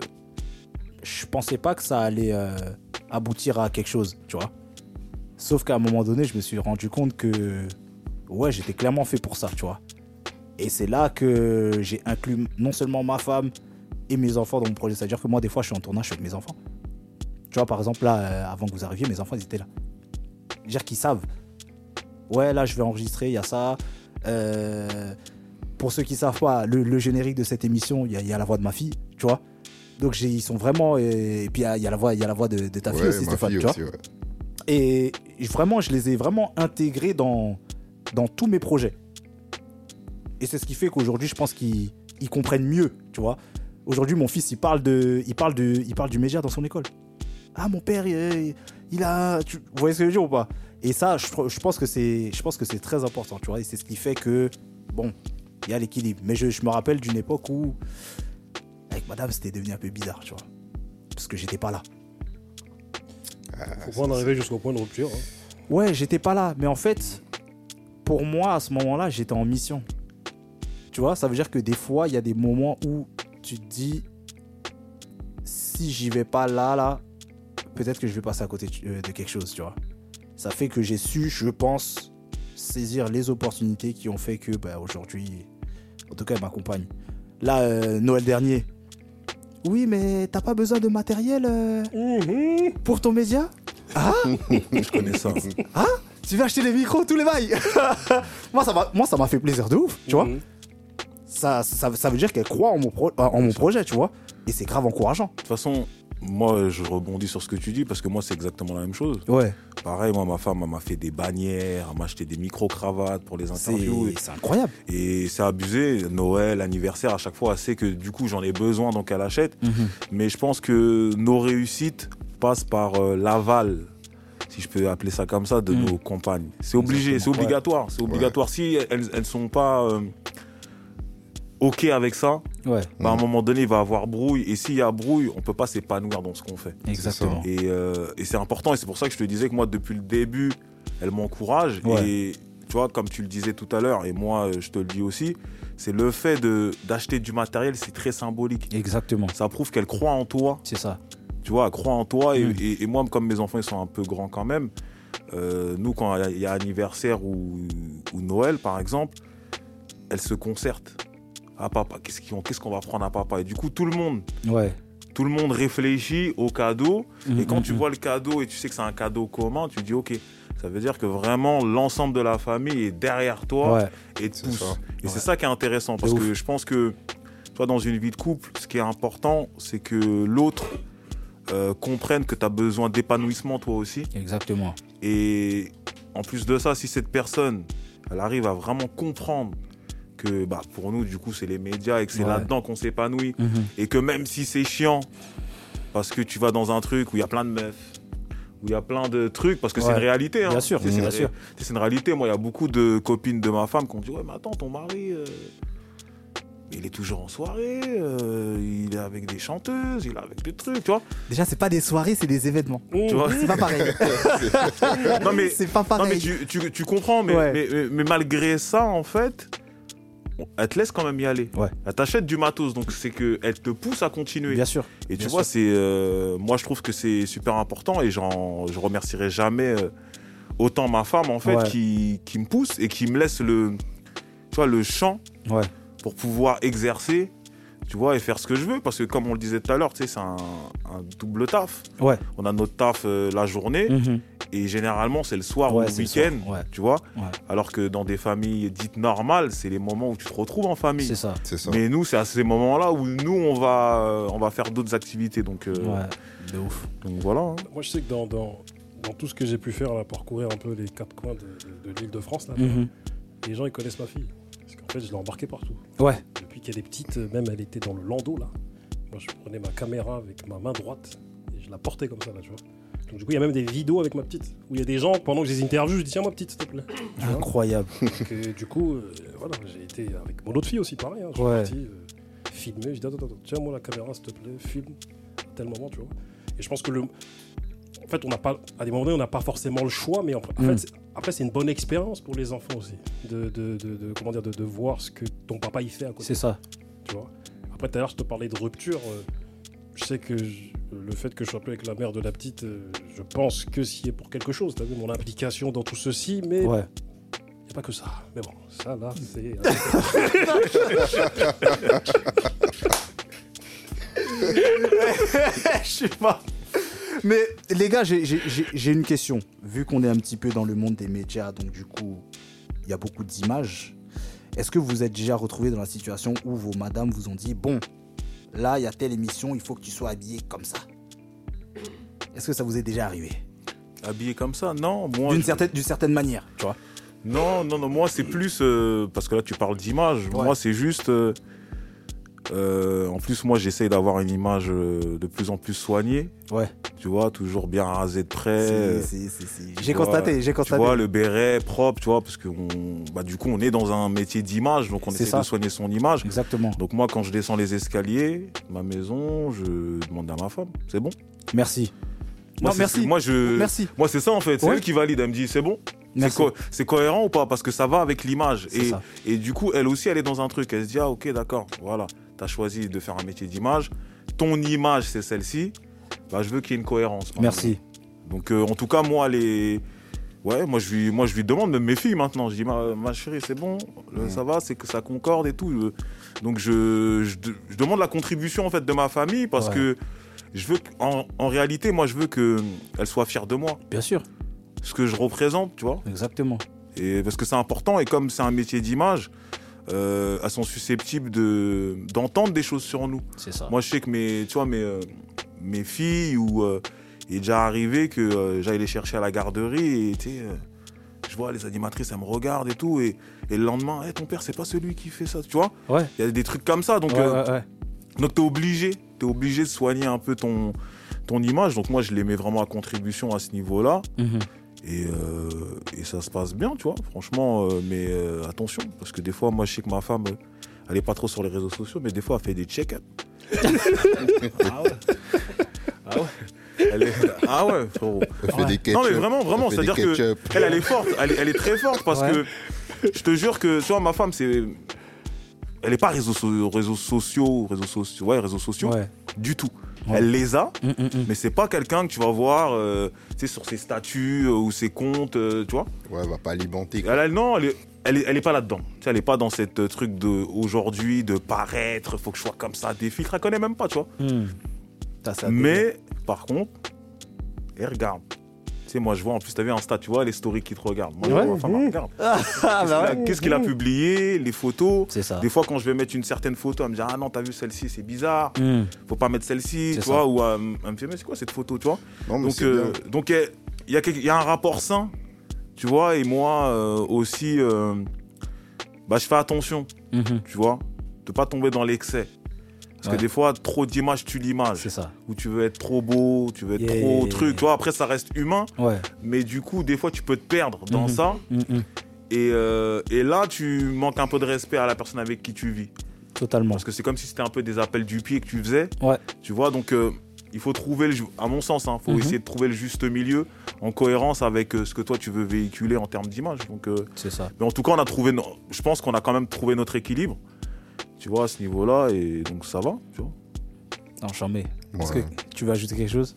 je pensais pas que ça allait euh, aboutir à quelque chose, tu vois. Sauf qu'à un moment donné, je me suis rendu compte que ouais, j'étais clairement fait pour ça, tu vois. Et c'est là que j'ai inclus non seulement ma femme et mes enfants dans mon projet. C'est-à-dire que moi, des fois, je suis en tournage avec mes enfants. Tu vois, par exemple, là, euh, avant que vous arriviez, mes enfants, ils étaient là. C'est-à-dire qu'ils savent. Ouais, là, je vais enregistrer, il y a ça. Euh, pour ceux qui savent pas, le, le générique de cette émission, il y, y a la voix de ma fille, tu vois. Donc, ils sont vraiment. Et, et puis, il y y a la voix, il y a la voix de, de ta fille Ouais, aussi, Stéphane, fille tu vois. aussi, ouais. Et vraiment, je les ai vraiment intégrés dans, dans tous mes projets. Et c'est ce qui fait qu'aujourd'hui, je pense qu'ils ils comprennent mieux, tu vois. Aujourd'hui, mon fils, il parle, de, il, parle de, il parle du média dans son école. Ah, mon père, il, il a... tu- vous voyez ce que je veux dire ou pas? Et ça, je, je pense que c'est je pense que c'est très important, tu vois. Et c'est ce qui fait que, bon, il y a l'équilibre. Mais je, je me rappelle d'une époque où, avec madame, c'était devenu un peu bizarre, tu vois. Parce que j'étais pas là. faut pas en arriver jusqu'au point de rupture. hein. Ouais, j'étais pas là. Mais en fait, pour moi, à ce moment-là, j'étais en mission. Tu vois, ça veut dire que des fois, il y a des moments où tu te dis, si j'y vais pas là, là, peut-être que je vais passer à côté de, euh, de quelque chose, tu vois. Ça fait que j'ai su, je pense, saisir les opportunités qui ont fait que, bah, aujourd'hui, en tout cas, elle m'accompagne. Là, euh, Noël dernier. Oui, mais t'as pas besoin de matériel euh, Mhm. pour ton média? Je connais ça. Tu veux acheter des micros, tous les bails? Moi, ça m'a moi, ça m'a fait plaisir de ouf, tu vois. Mhm. Ça, ça, ça veut dire qu'elle croit en mon, pro- euh, en mon projet, tu vois. Et c'est grave encourageant. De toute façon, moi, je rebondis sur ce que tu dis parce que moi, c'est exactement la même chose. Ouais. Pareil, moi, ma femme, elle m'a fait des bannières, elle m'a acheté des micro-cravates pour les interviews. C'est incroyable. Et c'est abusé. Noël, anniversaire, à chaque fois, elle sait que du coup, j'en ai besoin, donc elle achète. Mais je pense que nos réussites passent par euh, l'aval, si je peux appeler ça comme ça, de Mm. nos compagnes. C'est obligé, c'est ouais. obligatoire. C'est obligatoire. Si elles, elles sont pas euh, OK avec ça, Ouais, bah, à un moment donné, il va y avoir brouille. Et s'il y a brouille, on peut pas s'épanouir dans ce qu'on fait. exactement. Et, euh, et c'est important, et c'est pour ça que je te disais que moi, depuis le début, elle m'encourage. Ouais. Et tu vois, comme tu le disais tout à l'heure, et moi, euh, je te le dis aussi, c'est le fait de d'acheter du matériel, c'est très symbolique. Exactement. Ça prouve qu'elle croit en toi, C'est ça. tu vois, elle croit en toi. Et, Mm. et- et moi, comme mes enfants, ils sont un peu grands quand même, euh, nous, quand il y a- anniversaire ou, ou Noël, par exemple, elles se concertent. Ah papa, qu'est-ce qu'on qu'est-ce qu'on va prendre à papa? Et du coup, tout le monde, Ouais. tout le monde réfléchit au cadeau. Et quand tu mhm. vois le cadeau et tu sais que c'est un cadeau commun, tu dis ok, ça veut dire que vraiment l'ensemble de la famille est derrière toi Ouais, et pousse. Et Ouais. c'est ça qui est intéressant parce que je pense que toi dans une vie de couple, ce qui est important, c'est que l'autre euh, comprenne que tu as besoin d'épanouissement toi aussi. exactement. Et en plus de ça, si cette personne, elle arrive à vraiment comprendre que bah, pour nous, du coup, c'est les médias et que c'est Ouais. là-dedans qu'on s'épanouit, Mhm. et que même si c'est chiant, parce que tu vas dans un truc où il y a plein de meufs, où il y a plein de trucs, parce que c'est une réalité. hein. Bien sûr, C'est- bien une sûr. ré- C'est une réalité. Moi, il y a beaucoup de copines de ma femme qui ont dit Ouais, mais attends, ton mari, euh, il est toujours en soirée, euh, il est avec des chanteuses, il est avec des trucs, tu vois. Déjà, c'est pas des soirées, c'est des événements. Tu vois C'est pas pareil. non, mais, c'est pas non, pareil. mais tu, tu- tu comprends, mais, Ouais. mais, mais- mais malgré ça, en fait, elle te laisse quand même y aller. Ouais. Elle t'achète du matos, donc c'est qu'elle te pousse à continuer. Bien sûr. Et tu Bien vois, c'est, euh, moi je trouve que c'est super important et je remercierai jamais euh, autant ma femme en fait Ouais. qui, qui me pousse et qui me laisse le, tu vois, le champ Ouais. pour pouvoir exercer, tu vois, et faire ce que je veux parce que comme on le disait tout à l'heure, tu sais, c'est un, un double taf. Ouais. On a notre taf euh, la journée Mhm. Et généralement c'est le soir Ouais, ou le week-end, ouais. tu vois. Ouais. Alors que dans des familles dites normales, c'est les moments où tu te retrouves en famille. C'est ça. Mais nous, c'est à ces moments-là où nous, on va, euh, on va faire d'autres activités. Donc, euh, Ouais. De ouf. donc voilà. hein. Moi, je sais que dans, dans, dans tout ce que j'ai pu faire, là, parcourir un peu les quatre coins de, de- de l'île de France, là, Mhm. les gens ils connaissent ma fille. Parce qu'en fait, je l'ai embarquée partout. Ouais. Depuis qu'elle est petite, euh, même elle était dans le landau là. Moi, je prenais ma caméra avec ma main droite et je la portais comme ça là, tu vois. Donc du coup, il y a même des vidéos avec ma petite où il y a des gens pendant que je les interviews, je dis tiens ma petite s'il te plaît. Tu vois Incroyable. Donc, euh, du coup, euh, voilà, j'ai été avec mon autre fille aussi pareil. Hein, je suis parti euh, filmer. Je dis attends, attends, tiens moi la caméra s'il te plaît, filme à tel moment, tu vois. Et je pense que le, en fait, on n'a pas, à des moments donnés, on n'a pas forcément le choix, mais en, en Mm. fait, c'est- après c'est une bonne expérience pour les enfants aussi, de, de, de- de- comment dire, de, de voir ce que ton papa il fait à côté C'est ça. tu vois. Après, tout à l'heure, je te parlais de rupture. je sais que je- le fait que je sois plus avec la mère de la petite, euh, je pense que s'y est pour quelque chose. Tu as vu mon implication dans tout ceci, mais il Ouais. n'y a pas que ça. Mais bon, ça là, c'est. Je sais pas. Mais les gars, j'ai une question. Vu qu'on est un petit peu dans le monde des médias, donc du coup, il y a beaucoup d'images. Est-ce que vous êtes déjà retrouvé dans la situation où vos madames vous ont dit Bon, là, il y a telle émission, il faut que tu sois habillé comme ça Est-ce que ça vous est déjà arrivé? Habillé comme ça, non. Moi, D'une je- certaine, manière, tu vois Non, non, non. Moi, c'est plus euh, parce que là, tu parles d'image. Ouais. Moi, c'est juste. euh, euh, en plus, moi, j'essaye d'avoir une image euh, de plus en plus soignée. Ouais. Tu vois, toujours bien rasé de près. Euh, c'est- c'est- tu J'ai constaté, j'ai Tu constaté. vois, le béret propre, tu vois, parce que on- bah, du coup, on est dans un métier d'image, donc on essaie ça. de soigner son image. Exactement. Donc moi, quand je descends les escaliers, ma maison, je demande à ma femme, c'est bon? Merci. Moi, non, merci. Moi, je, Merci. moi, c'est ça en fait. C'est Ouais. elle qui valide. Elle me dit, c'est bon? C'est co- c'est cohérent ou pas? Parce que ça va avec l'image. Et, ça. et du coup, elle aussi, elle est dans un truc. Elle se dit, ah ok, d'accord, voilà, t'as choisi de faire un métier d'image. Ton image, c'est celle-ci. Bah, je veux qu'il y ait une cohérence. Merci. Donc, euh, en tout cas, moi, les, Ouais, moi je lui, moi je lui demande même mes filles maintenant. Je dis ma, ma chérie, c'est bon, ça va, c'est que ça concorde et tout. Donc je, je, de- je demande la contribution en fait de ma famille parce Ouais. que je veux en, en réalité, moi je veux que elle soit fière de moi, Bien sûr, ce que je représente, tu vois. exactement. Et parce que c'est important et comme c'est un métier d'image, euh, elles sont susceptibles de d'entendre des choses sur nous. C'est ça. Moi, je sais que mes, tu vois, mes, euh, mes filles, ou euh, il est déjà arrivé que euh, j'aille les chercher à la garderie et tu sais, euh, je vois les animatrices, elles me regardent et tout, et, et le lendemain, Eh, ton père, c'est pas celui qui fait ça, tu vois? Ouais. Il y a des trucs comme ça, donc, ouais, euh, ouais, ouais. donc t'es obligé, t'es obligé de soigner un peu ton, ton image. Donc moi, je les mets vraiment à contribution à ce niveau-là. Mhm. Et, euh, et ça se passe bien, tu vois, franchement. euh, mais euh, attention, parce que des fois, moi, je sais que ma femme, elle est pas trop sur les réseaux sociaux, mais des fois, elle fait des check-up. ah ouais. Ah ouais. Elle est- Ah ouais, frérot. Elle fait Ouais. des ketchup. Non, mais vraiment, vraiment, c'est-à-dire que elle, elle est forte, elle, est- elle est très forte parce Ouais. que je te jure que, tu vois, ma femme, c'est. Elle est pas réseaux, so- réseaux sociaux, réseaux sociaux, ouais, réseaux sociaux, Ouais. du tout. Ouais. Elle les a, Mm, mm, mm. mais c'est pas quelqu'un que tu vas voir, euh, sur ses statuts euh, ou ses comptes, euh, tu vois. Ouais, elle va pas alimenter. quoi. Elle, elle- non, elle est, elle est, elle est pas là-dedans. Elle est pas dans cette euh, truc de aujourd'hui, de paraître, faut que je sois comme ça, des filtres, elle connaît même pas, tu vois. Ça, Mais, par contre, elle regarde. Tu sais, moi, je vois, en plus, t'as vu Insta, tu vois, les stories qui te regardent. Moi, je Ouais. vois, ma femme, regarde. Ah, Qu'est-ce bah qu'il a- ouais. Qu'est-ce qu'il a publié, les photos? C'est ça. Des fois, quand je vais mettre une certaine photo, elle me dit Ah non, t'as vu celle-ci, c'est bizarre, Mm. faut pas mettre celle-ci, tu vois. Ou euh, elle me fait Mais c'est quoi cette photo, tu vois? Non, mais Donc, euh, donc il y, a y un rapport sain, tu vois, et moi euh, aussi, euh, bah, je fais attention, Mhm. tu vois, de pas tomber dans l'excès. Parce Ouais. que des fois, trop d'images tue l'image. C'est ça. Où tu veux être trop beau, tu veux être Yeah. trop truc, tu vois. Après, ça reste humain, Ouais. mais du coup, des fois, tu peux te perdre dans Mhm. ça. Mm. Et, euh, et là, tu manques un peu de respect à la personne avec qui tu vis. Totalement. Parce que c'est comme si c'était un peu des appels du pied que tu faisais. Ouais. Tu vois, donc euh, il faut trouver, le, à mon sens, il faut Mhm. essayer de trouver le juste milieu en cohérence avec euh, ce que toi tu veux véhiculer en termes d'image. Donc, euh, C'est ça. mais en tout cas, on a trouvé, je pense qu'on a quand même trouvé notre équilibre. Tu vois, à ce niveau-là, et donc ça va. Tu vois. Non, mets. Est-ce que tu veux ajouter quelque chose?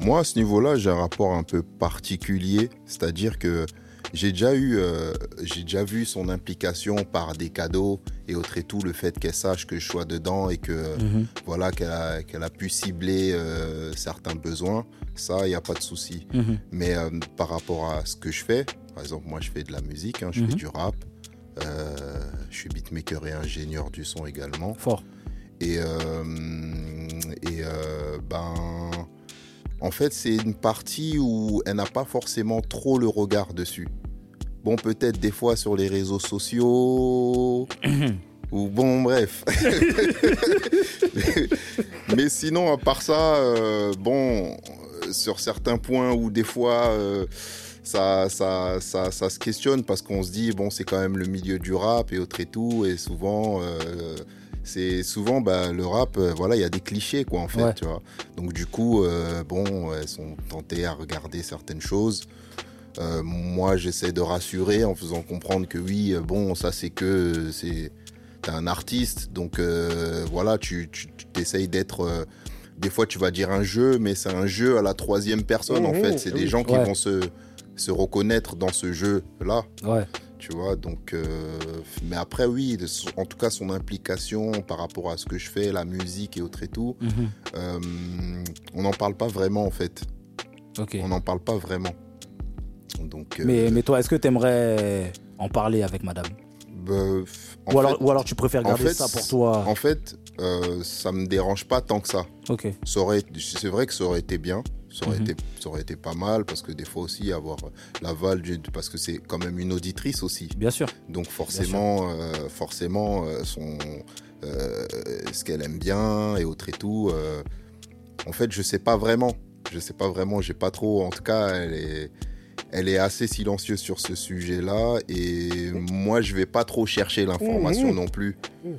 Moi, à ce niveau-là, j'ai un rapport un peu particulier. C'est-à-dire que j'ai déjà eu, euh, j'ai déjà vu son implication par des cadeaux et autres et tout, le fait qu'elle sache que je sois dedans et que Mhm. voilà qu'elle a, qu'elle a pu cibler euh, certains besoins. Ça, il n'y a pas de souci. Mhm. Mais euh, par rapport à ce que je fais, par exemple, moi, je fais de la musique, hein, je Mhm. fais du rap. Je suis beatmaker et ingénieur du son également. Fort. Et, euh, et euh, ben, en fait, c'est une partie où elle n'a pas forcément trop le regard dessus. Bon, peut-être des fois sur les réseaux sociaux. ou bon, bref. mais, sinon, à part ça, euh, bon, sur certains points où des fois. euh, ça, ça, ça, ça se questionne parce qu'on se dit, bon, c'est quand même le milieu du rap et autres et tout, et souvent, euh, c'est souvent bah, le rap, euh, voilà, il y a des clichés quoi en fait, Ouais. tu vois. Donc du coup, euh, bon, elles sont tentées à regarder certaines choses. Euh, moi, j'essaie de rassurer en faisant comprendre que oui, bon, ça c'est que c'est t'es un artiste, donc voilà, tu, tu, d'être. des fois, tu vas dire un jeu, mais c'est un jeu à la troisième personne en Mhm, fait. C'est des oui. gens qui vont se se reconnaître dans ce jeu-là. Ouais. tu vois donc euh, mais après oui en tout cas son implication par rapport à ce que je fais la musique et autres et tout Mhm. euh, on n'en parle pas vraiment en fait. On n'en parle pas vraiment. Donc euh, Mais, mais toi, est-ce que tu aimerais en parler avec madame? Bah, en ou, alors, fait- ou alors tu préfères en garder fait, ça pour toi? en fait euh, ça me dérange pas tant que ça. Ok. ça c'est vrai que ça aurait été bien ça aurait, Mhm. été, ça aurait été pas mal parce que des fois aussi avoir l'aval parce que c'est quand même une auditrice aussi Bien sûr. Donc forcément, euh, forcément, euh, son, euh, ce qu'elle aime bien et autres et tout. en fait, je sais pas vraiment. Je sais pas vraiment. J'ai pas trop. En tout cas, elle est, elle est assez silencieuse sur ce sujet-là. Et moi, je vais pas trop chercher l'information Mhm. non plus.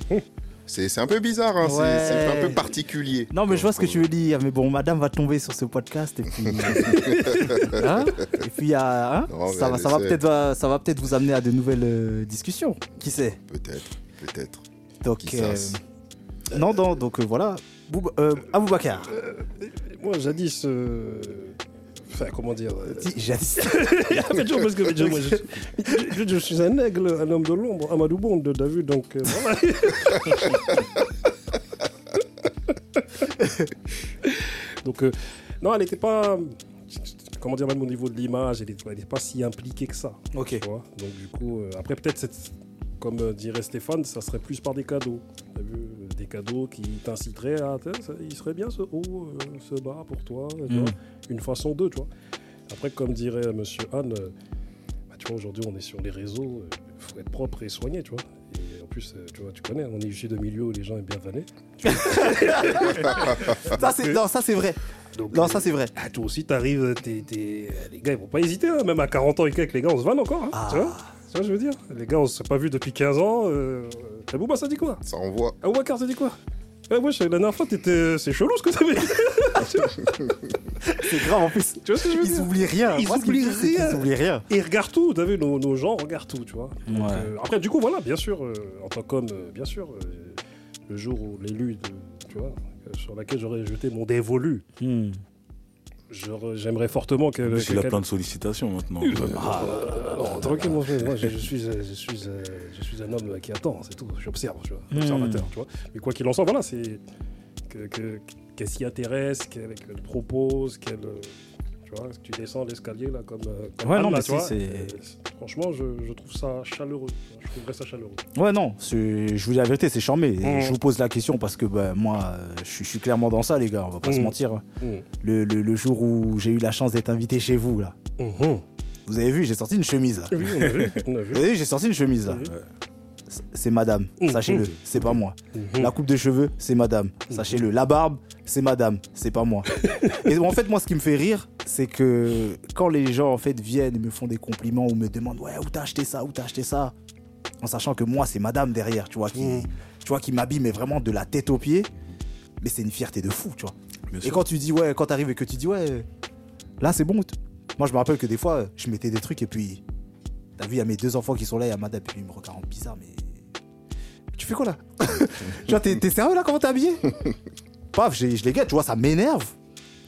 C'est c'est un peu bizarre. hein, c'est- Ouais. C'est un peu particulier. Non, mais je vois ce que tu veux dire. Mais bon, madame va tomber sur ce podcast et puis. Hein et puis, hein, Non, ça, va, ça, va peut-être, va- ça va peut-être vous amener à de nouvelles euh, discussions. Qui sait? Peut-être, peut-être. Donc, Qui euh, non, non, donc euh, voilà. Boub- euh, Aboubacar. Moi, jadis, euh, enfin, comment dire euh, tu vois, parce que je, moi, je, je- je suis un aigle, un homme de l'ombre, Amadou Bond David, donc euh, voilà. donc, euh, non, elle n'était pas, comment dire, même au niveau de l'image, elle n'était pas si impliquée que ça. Ok. tu vois. Donc, du coup, euh, après, peut-être, cette- comme euh, dirait Stéphane, ça serait plus par des cadeaux. T'as vu, euh, des cadeaux qui t'inciteraient à, il serait bien ce haut, euh, ce bas pour toi, tu Mm. vois. une façon d'eux, tu vois. Après, comme dirait Monsieur Anne, euh, bah, tu vois, aujourd'hui, on est sur les réseaux, il faut être propre et soigné, tu vois. Et en plus, euh, tu vois, tu connais, on est issu de milieux où les gens aiment bien vanner. Ça, c'est, non, ça, c'est vrai. Donc, Non, ça, c'est vrai. ah, toi aussi, t'arrives, les gars, ils vont pas hésiter, hein, même à 40 ans et quelques, les gars, on se vanne encore, hein, Ah. tu vois Tu vois, je veux dire, les gars, on s'est pas vu depuis 15 ans. Euh... Et Bouba, ça dit quoi Ça envoie. Ah, Ouakar, ça dit quoi Eh, wesh, la dernière fois, t'étais... c'est chelou ce que t'avais C'est grave en plus. Tu vois ce que je veux Ils dire oublient rien. Ils Moi, oublient rien. oublient rien. Et ils regardent tout, t'as vu, nos, nos gens regardent tout, tu vois. Donc, euh, après, du coup, voilà, bien sûr, euh, en tant qu'homme, euh, bien sûr, euh, le jour où l'élu, tu vois, euh, sur laquelle j'aurais jeté mon dévolu, Hmm. J'aimerais fortement que... Il a que- plein de sollicitations maintenant. Ah, non, tranquille, mon frère. Moi, je, je suis, euh, je, suis, euh, je suis un homme qui attend, c'est tout. J'observe, tu vois. Hmm. Observateur, tu vois. Mais quoi qu'il en soit, voilà, c'est que- que- qu'elle s'y intéresse, qu'elle qu'elle propose, qu'elle. Euh, Tu vois, tu descends l'escalier, là, comme. euh, comme Ouais, Anne, non, mais tu vois, c'est- et franchement, je, je trouve ça chaleureux. Je trouverais ça chaleureux. Ouais, non, je vous dis la vérité, c'est charmé. Mhm. Je vous pose la question parce que bah, moi, euh, je suis- je suis clairement dans ça, les gars, on va pas se Mhm. mentir. Mmh. Le, le- le jour où j'ai eu la chance d'être invité chez vous, là, Mhm. vous avez vu, j'ai sorti une chemise, là. Oui, on a vu. On a Vous vu. avez vu, j'ai sorti une chemise, là. C'est- madame, Mhm. sachez-le, c'est pas moi. Mhm. La coupe de cheveux, c'est madame, sachez-le. La barbe, c'est madame, c'est pas moi. Et en fait, moi, ce qui me fait rire, c'est que quand les gens, en fait, viennent et me font des compliments ou me demandent, ouais, où t'as acheté ça, où t'as acheté ça, en sachant que moi, c'est madame derrière, tu vois, qui, Mhm. tu vois, qui m'habille, mais vraiment de la tête aux pieds. Mais c'est une fierté de fou, tu vois. Bien Et sûr. quand tu dis, ouais, quand t'arrives et que tu dis, ouais, là, c'est bon. Moi, je me rappelle que des fois, je mettais des trucs et puis, t'as vu, il y a mes deux enfants qui sont là, il y a madame, et puis ils me regardent bizarre, mais. Tu fais quoi là Tu vois, t'es sérieux là, comment t'es habillé Paf, j'ai- je les guette, tu vois, ça m'énerve.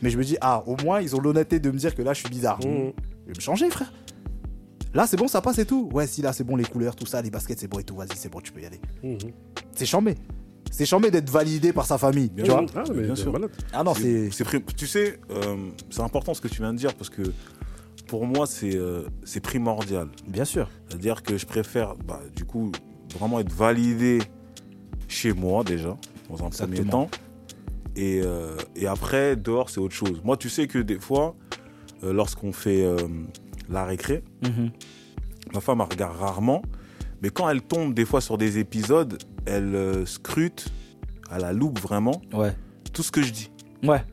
Mais je me dis, ah, au moins, ils ont l'honnêteté de me dire que là, je suis bizarre. Mhm. Je vais me changer, frère. Là, c'est bon, ça passe et tout. Ouais, si là, c'est bon, les couleurs, tout ça, les baskets, c'est bon et tout. Vas-y, c'est bon, tu peux y aller. Mhm. C'est chambé. C'est chambé d'être validé par sa famille. Bien tu vois Ah, mais Bien sûr. voilà. Ah non, c'est. Tu sais, euh, c'est important ce que tu viens de dire parce que pour moi, c'est euh, c'est primordial. Bien sûr. C'est-à-dire que je préfère, bah, du coup, vraiment être validé chez moi déjà, dans un premier temps. Et, euh, et après, dehors, c'est autre chose. Moi, tu sais que des fois, euh, lorsqu'on fait euh, la récré, Mhm. ma femme elle regarde rarement, mais quand elle tombe des fois sur des épisodes, elle scrute à la loupe vraiment Ouais. tout ce que je dis. Ouais.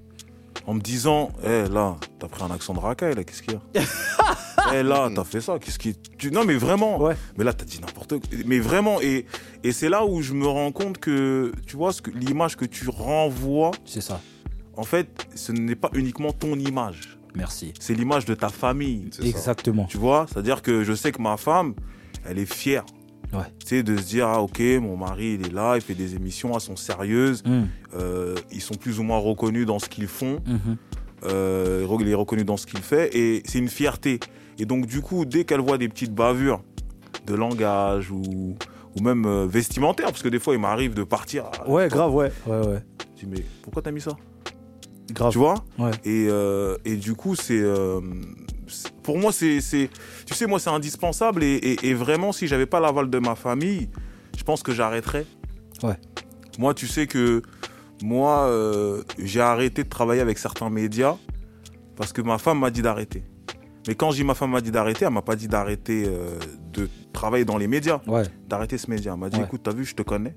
En me disant, eh là, t'as pris un accent de racaille, là, qu'est-ce qu'il y a? Eh là, t'as fait ça, qu'est-ce qui. Tu... Non, mais vraiment. Ouais. Mais là, t'as dit n'importe quoi. Mais vraiment, et, et c'est là où je me rends compte que, tu vois, ce que, l'image que tu renvoies, C'est ça. en fait, ce n'est pas uniquement ton image. Merci. C'est l'image de ta famille. C'est ça. Exactement. Tu vois C'est-à-dire que je sais que ma femme, elle est fière. Ouais. Tu sais, de se dire, ah, ok, mon mari, il est là, il fait des émissions, elles sont sérieuses. Mhm. euh, ils sont plus ou moins reconnus dans ce qu'ils font. Mhm. Euh, il est reconnu dans ce qu'il fait et c'est une fierté. Et donc du coup, dès qu'elle voit des petites bavures de langage ou, ou même euh, vestimentaires, parce que des fois il m'arrive de partir. Ouais, grave, ouais. Ouais, ouais. Je dis mais pourquoi t'as mis ça? Grave. Tu vois? Ouais. et, euh, et du coup c'est euh, pour moi c'est c'est- tu sais moi c'est indispensable et, et- et vraiment si j'avais pas l'aval de ma famille, je pense que j'arrêterais. Ouais. Moi tu sais que moi j'ai arrêté de travailler avec certains médias parce que ma femme m'a dit d'arrêter. Mais quand je dis ma femme m'a dit d'arrêter, elle m'a pas dit d'arrêter euh, de travailler dans les médias, Ouais. d'arrêter ce média. Elle m'a dit Ouais. écoute, t'as vu, je te connais,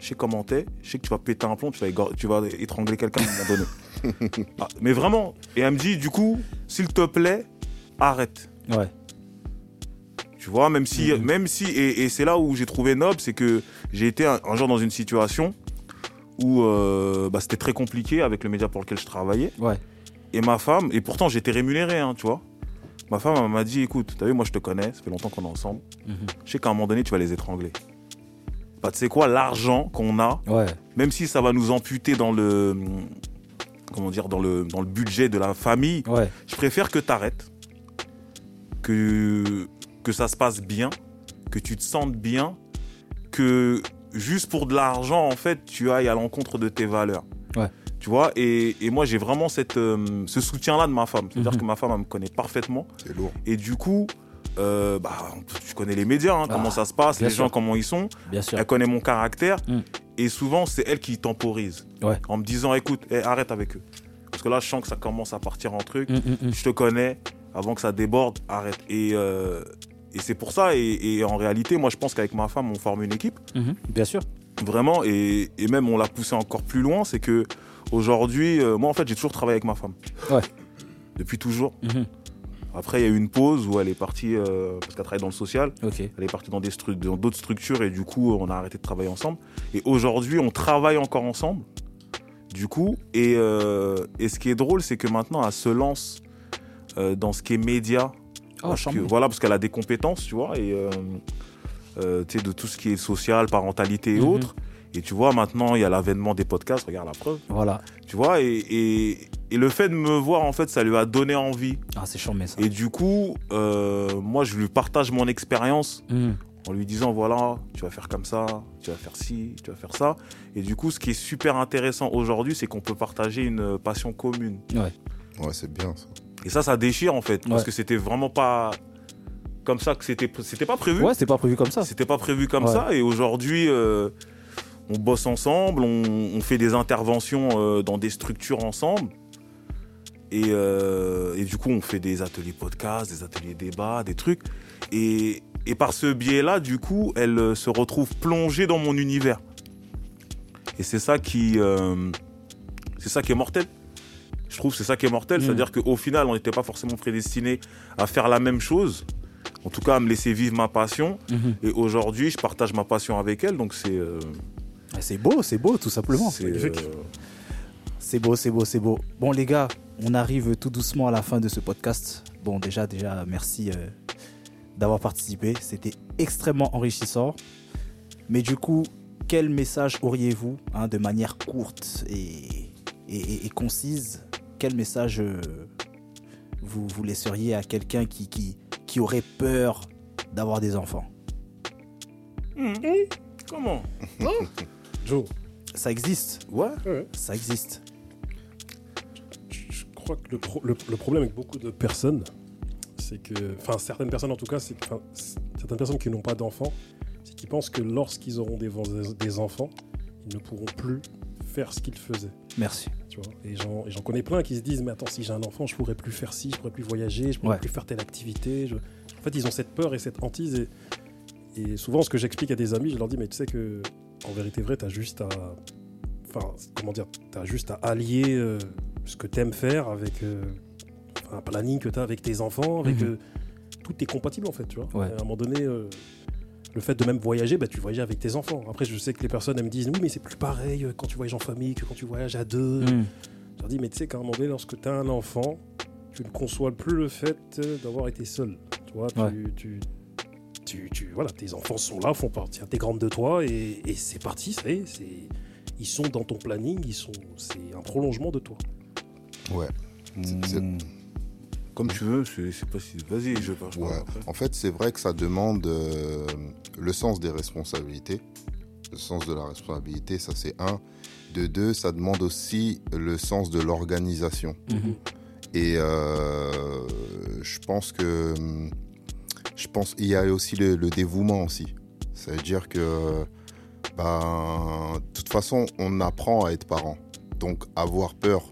je sais comment t'es, je sais que tu vas péter un plomb, tu vas, égor- tu vas étrangler quelqu'un à un moment donné. Ah, mais vraiment, et elle me dit du coup, s'il te plaît, arrête. Ouais. Tu vois, même si, Mhm. même si, et, et c'est là où j'ai trouvé noble, c'est que j'ai été un, un jour dans une situation où euh, bah, c'était très compliqué avec le média pour lequel je travaillais. Ouais. Et ma femme, et pourtant j'étais rémunéré, hein, tu vois. Ma femme m'a dit, écoute, t'as vu, moi je te connais, ça fait longtemps qu'on est ensemble. Mhm. Je sais qu'à un moment donné, tu vas les étrangler. Bah, tu sais quoi, l'argent qu'on a, Ouais. même si ça va nous amputer dans le, comment dire, dans le, dans le budget de la famille, Ouais. je préfère que tu arrêtes, que, que ça se passe bien, que tu te sentes bien, que juste pour de l'argent, en fait, tu ailles à l'encontre de tes valeurs. Tu vois, et, et moi j'ai vraiment cette, euh, ce soutien-là de ma femme. C'est-à-dire Mhm. que ma femme, elle me connaît parfaitement. C'est lourd. Et du coup, euh, bah, tu connais les médias, hein, Ah, comment ça se passe, les sûr. gens, comment ils sont. Bien sûr. Elle connaît mon caractère. Mm. Et souvent, c'est elle qui temporise. Ouais. En me disant, écoute, eh, arrête avec eux. Parce que là, je sens que ça commence à partir en truc. Hum, hum. Je te connais. Avant que ça déborde, arrête. Et, euh, et c'est pour ça. Et, et en réalité, moi, je pense qu'avec ma femme, on forme une équipe. Mhm. Bien sûr. Vraiment. Et, et même, on l'a poussé encore plus loin. C'est que aujourd'hui, euh, moi, en fait, j'ai toujours travaillé avec ma femme. Ouais. Depuis toujours. Mhm. Après, il y a eu une pause où elle est partie, euh, parce qu'elle travaille dans le social. Elle est partie dans stru- d'autres structures et du coup, on a arrêté de travailler ensemble. Et aujourd'hui, on travaille encore ensemble. Du coup, et, euh, et ce qui est drôle, c'est que maintenant, elle se lance euh, dans ce qui est média. Oh, Parce que- voilà, parce qu'elle a des compétences, tu vois, et de tout ce qui est social, parentalité et Mhm. autres. Et tu vois, maintenant, il y a l'avènement des podcasts, regarde la preuve. Voilà. Tu vois, et, et, et le fait de me voir, en fait, ça lui a donné envie. Ah, c'est chambé ça. Et du coup, euh, moi, je lui partage mon expérience Hum. en lui disant voilà, tu vas faire comme ça, tu vas faire ci, tu vas faire ça. Et du coup, ce qui est super intéressant aujourd'hui, c'est qu'on peut partager une passion commune. Ouais, c'est bien ça. Et ça, ça déchire en fait, parce Ouais. que c'était vraiment pas comme ça que c'était, c'était pas prévu. Ouais, c'était pas prévu comme ça. C'était pas prévu comme Ouais. ça. Et aujourd'hui, euh, on bosse ensemble, on, on fait des interventions euh, dans des structures ensemble. Et, euh, et du coup, on fait des ateliers podcast, des ateliers débat, des trucs. Et, et par ce biais-là, du coup, elle euh, se retrouve plongée dans mon univers. Et c'est ça qui, euh, c'est ça qui est mortel. Je trouve que c'est ça qui est mortel, Mm. c'est-à-dire qu'au final, on n'était pas forcément prédestiné à faire la même chose. En tout cas, à me laisser vivre ma passion. Mhm. Et aujourd'hui, je partage ma passion avec elle, donc c'est. euh, C'est beau, c'est beau, tout simplement. c'est, euh, beau, c'est beau, c'est beau. Bon, les gars, on arrive tout doucement à la fin de ce podcast. Bon, déjà, déjà, merci euh, d'avoir participé. C'était extrêmement enrichissant. Mais du coup, quel message auriez-vous, hein, de manière courte et, et- et- et concise, quel message euh, vous, vous laisseriez à quelqu'un qui, qui, qui aurait peur d'avoir des enfants? Hum, Comment? Joe, Ça existe, Ouais. ouais, ça existe. je je crois que le, pro- le- le problème avec beaucoup de personnes, c'est que, enfin certaines personnes en tout cas, c'est que, certaines personnes qui n'ont pas d'enfants, c'est qu'ils pensent que lorsqu'ils auront des, enfants, ils ne pourront plus faire ce qu'ils faisaient. Merci. Tu vois et j'en et j'en connais plein qui se disent mais attends si j'ai un enfant je pourrais plus faire ci je pourrais plus voyager je pourrais Ouais. plus faire telle activité je- en fait ils ont cette peur et cette hantise et, et souvent ce que j'explique à des amis je leur dis mais tu sais que en vérité vrai t'as juste à enfin comment dire t'as juste à allier euh, ce que t'aimes faire avec euh, un planning que t'as avec tes enfants avec Mhm. euh, tout est compatible en fait tu vois Ouais. À un moment donné le fait de même voyager, bah, tu voyages avec tes enfants. Après, je sais que les personnes elles me disent oui, mais c'est plus pareil quand tu voyages en famille que quand tu voyages à deux. Mm. Je leur dis, mais tu sais qu'à un moment donné, lorsque tu as un enfant, tu ne conçois plus le fait d'avoir été seul. Tu vois, tu, Ouais. tu, tu, tu- voilà, tes enfants sont là, font partie intégrante de toi, et, et c'est parti, c'est, ils sont dans ton planning, ils sont, c'est un prolongement de toi. Ouais. Hum, Comme tu veux, c'est pas si. Vas-y, je parle. Ouais. En fait, c'est vrai que ça demande euh, le sens des responsabilités. Le sens de la responsabilité, ça c'est un. De deux, ça demande aussi le sens de l'organisation. Mhm. Et euh, je pense que hum, je pense il y a aussi le, dévouement aussi. Ça veut dire que ben de toute façon on apprend à être parent. Donc avoir peur,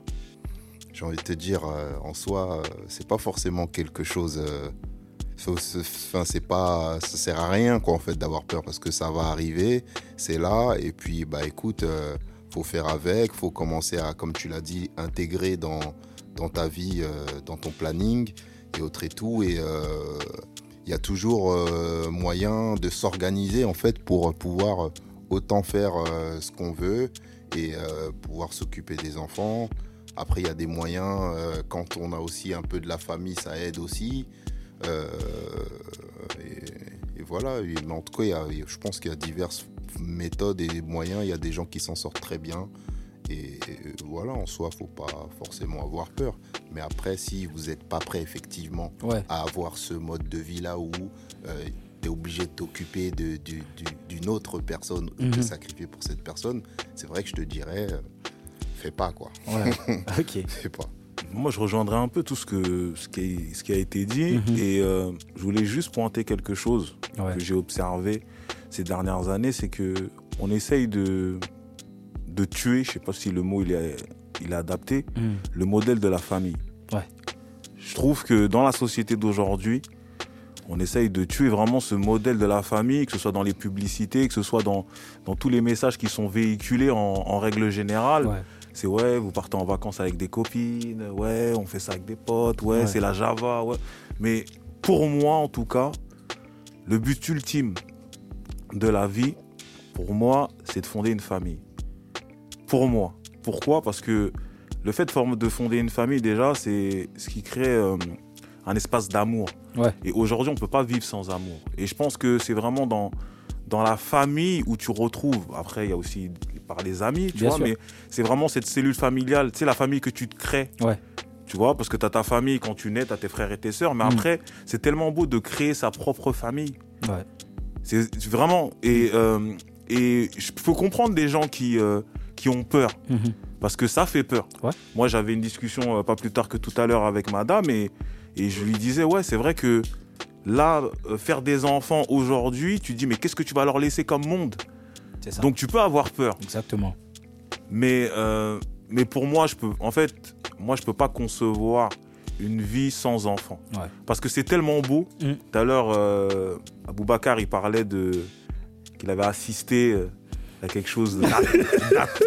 j'ai envie de te dire euh, en soi euh, c'est pas forcément quelque chose. euh, Enfin, c'est pas, ça sert à rien quoi en fait d'avoir peur parce que ça va arriver, c'est là et puis bah écoute, euh, faut faire avec, faut commencer à, comme tu l'as dit, intégrer dans ta vie, dans ton planning et autre et tout. Et il y a toujours euh, moyen de s'organiser en fait pour pouvoir euh, autant faire euh, ce qu'on veut et pouvoir s'occuper des enfants. Après, il y a des moyens, quand on a aussi un peu de la famille, ça aide aussi. Et, voilà, en tout cas, il y a- je pense qu'il y a diverses méthodes et moyens. Il y a des gens qui s'en sortent très bien. Et euh, voilà, en soi, faut pas forcément avoir peur. Mais après, si vous n'êtes pas prêt effectivement Ouais. à avoir ce mode de vie-là où tu es obligé de t'occuper de- du- du- d'une autre personne, de te Mhm. sacrifier pour cette personne, c'est vrai que je te dirais, euh, fais pas quoi. Ouais. ok. Fais pas. Moi, je rejoindrai un peu tout ce, que, ce, qui, est- ce qui a été dit. Mhm. Et euh, je voulais juste pointer quelque chose Ouais. que j'ai observé ces dernières années, c'est que on essaye de, de tuer, je sais pas si le mot il est, il est adapté, Hmm. le modèle de la famille. Ouais. Je trouve que dans la société d'aujourd'hui, on essaye de tuer vraiment ce modèle de la famille, que ce soit dans les publicités, que ce soit dans, dans tous les messages qui sont véhiculés en, en règle générale. Ouais. C'est ouais, vous partez en vacances avec des copines, ouais, on fait ça avec des potes, ouais, Ouais. c'est la Java, ouais. Mais pour moi, en tout cas, le but ultime de la vie, pour moi, c'est de fonder une famille. Pour moi. Pourquoi? Parce que le fait de fonder une famille, déjà, c'est ce qui crée euh, un espace d'amour. Ouais. Et aujourd'hui, on ne peut pas vivre sans amour. Et je pense que c'est vraiment dans, dans la famille où tu retrouves, après, il y a aussi par les amis, tu Bien vois, sûr. mais c'est vraiment cette cellule familiale, tu sais, la famille que tu te crées. Ouais. Tu vois, parce que tu as ta famille quand tu nais, tu as tes frères et tes sœurs, mais Mm. après, c'est tellement beau de créer sa propre famille. Ouais. C'est vraiment. Et euh, et il faut comprendre des gens qui, euh, qui ont peur, Mhm. parce que ça fait peur. Ouais. Moi, j'avais une discussion euh, pas plus tard que tout à l'heure avec madame, et, et je lui disais, ouais, c'est vrai que là, euh, faire des enfants aujourd'hui, tu dis, mais qu'est-ce que tu vas leur laisser comme monde? Ça. Donc, tu peux avoir peur. Exactement. Mais, euh, mais pour moi, je peux, en fait, moi, je peux pas concevoir une vie sans enfant. Ouais. Parce que c'est tellement beau. Mm. Tout à l'heure, euh, Aboubacar, il parlait de qu'il avait assisté euh, à quelque chose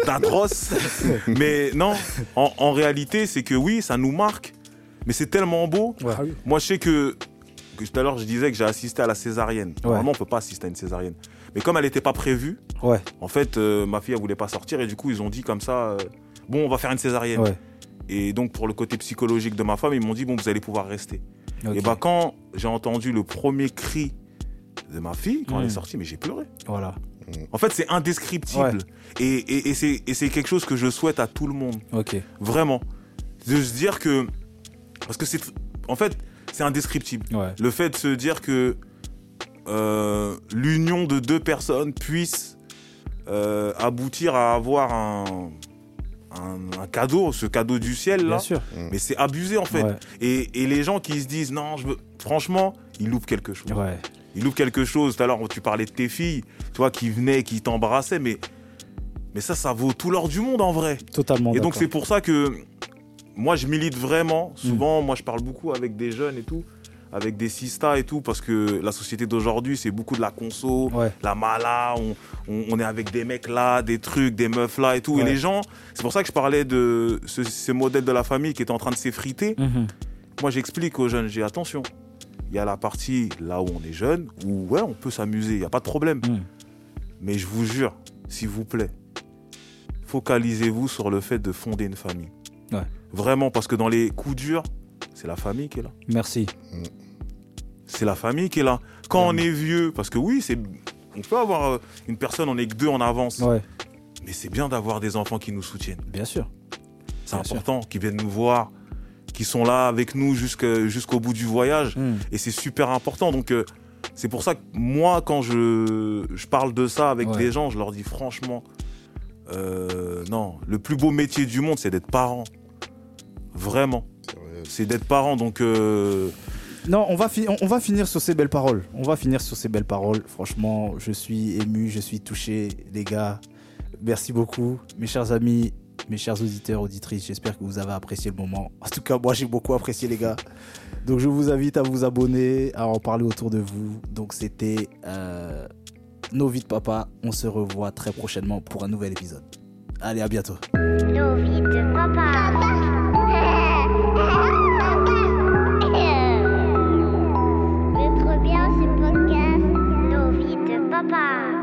d'atroce. mais non, en, en réalité, c'est que oui, ça nous marque. Mais c'est tellement beau. Ouais. Ah. Moi, je sais que, que tout à l'heure, je disais que j'ai assisté à la césarienne. Ouais. Normalement, on peut pas assister à une césarienne. Mais comme elle n'était pas prévue, Ouais. en fait, euh, ma fille, elle voulait pas sortir et du coup, ils ont dit comme ça, euh, bon, on va faire une césarienne. Et donc, pour le côté psychologique de ma femme, ils m'ont dit, bon, vous allez pouvoir rester. Et bah, quand j'ai entendu le premier cri de ma fille, quand elle Mm. est sortie, mais j'ai pleuré. Voilà. En fait, c'est indescriptible. Ouais. Et, et, et c'est quelque chose que je souhaite à tout le monde. Ok. Vraiment. De se dire que. Parce que c'est. En fait, c'est indescriptible. Ouais. Le fait de se dire que euh, l'union de deux personnes puisse euh, aboutir à avoir un, un, un cadeau, ce cadeau du ciel là. Bien sûr. Mais c'est abusé en fait. Ouais. Et, et les gens qui se disent non, je veux... franchement, ils loupent quelque chose. Ouais. Ils loupent quelque chose. Tout à l'heure, tu parlais de tes filles, toi qui venaient, qui t'embrassaient, mais, mais ça, ça vaut tout l'or du monde en vrai. Totalement. Et donc c'est pour ça que moi je milite vraiment. Mm. Souvent, moi je parle beaucoup avec des jeunes et tout, avec des sistas et tout, parce que la société d'aujourd'hui c'est beaucoup de la conso, Ouais. la mala, on, on- on est avec des mecs là, des trucs, des meufs là et tout. Et les gens, c'est pour ça que je parlais de ce, ce modèle de la famille qui est en train de s'effriter. Mhm. Moi j'explique aux jeunes, j'ai attention. Il y a la partie là où on est jeune, où ouais, on peut s'amuser, il n'y a pas de problème. Mm. Mais je vous jure, s'il vous plaît, focalisez-vous sur le fait de fonder une famille. Ouais. Vraiment, parce que dans les coups durs, c'est la famille qui est là. Merci. C'est la famille qui est là. Quand on est vieux, parce que oui, c'est, on peut avoir euh, une personne, on est que deux en avance, Ouais. mais c'est bien d'avoir des enfants qui nous soutiennent. Bien sûr. C'est important, qui viennent nous voir, qui sont là avec nous jusqu'au bout du voyage. Mm. Et c'est super important. Donc, euh, c'est pour ça que moi, quand je, je parle de ça avec Ouais. des gens, je leur dis franchement, euh, non, le plus beau métier du monde, c'est d'être parent. Vraiment, C'est d'être parent. Donc, euh, Non, on va, on va finir sur ces belles paroles. On va finir sur ces belles paroles. Franchement, je suis ému, je suis touché, les gars. Merci beaucoup, mes chers amis, mes chers auditeurs, auditrices, j'espère que vous avez apprécié le moment. En tout cas, moi j'ai beaucoup apprécié les gars. Donc je vous invite à vous abonner, à en parler autour de vous. Donc c'était euh, Nos vies de papa. On se revoit très prochainement pour un nouvel épisode. Allez, à bientôt. Nos vies de papa. Papa.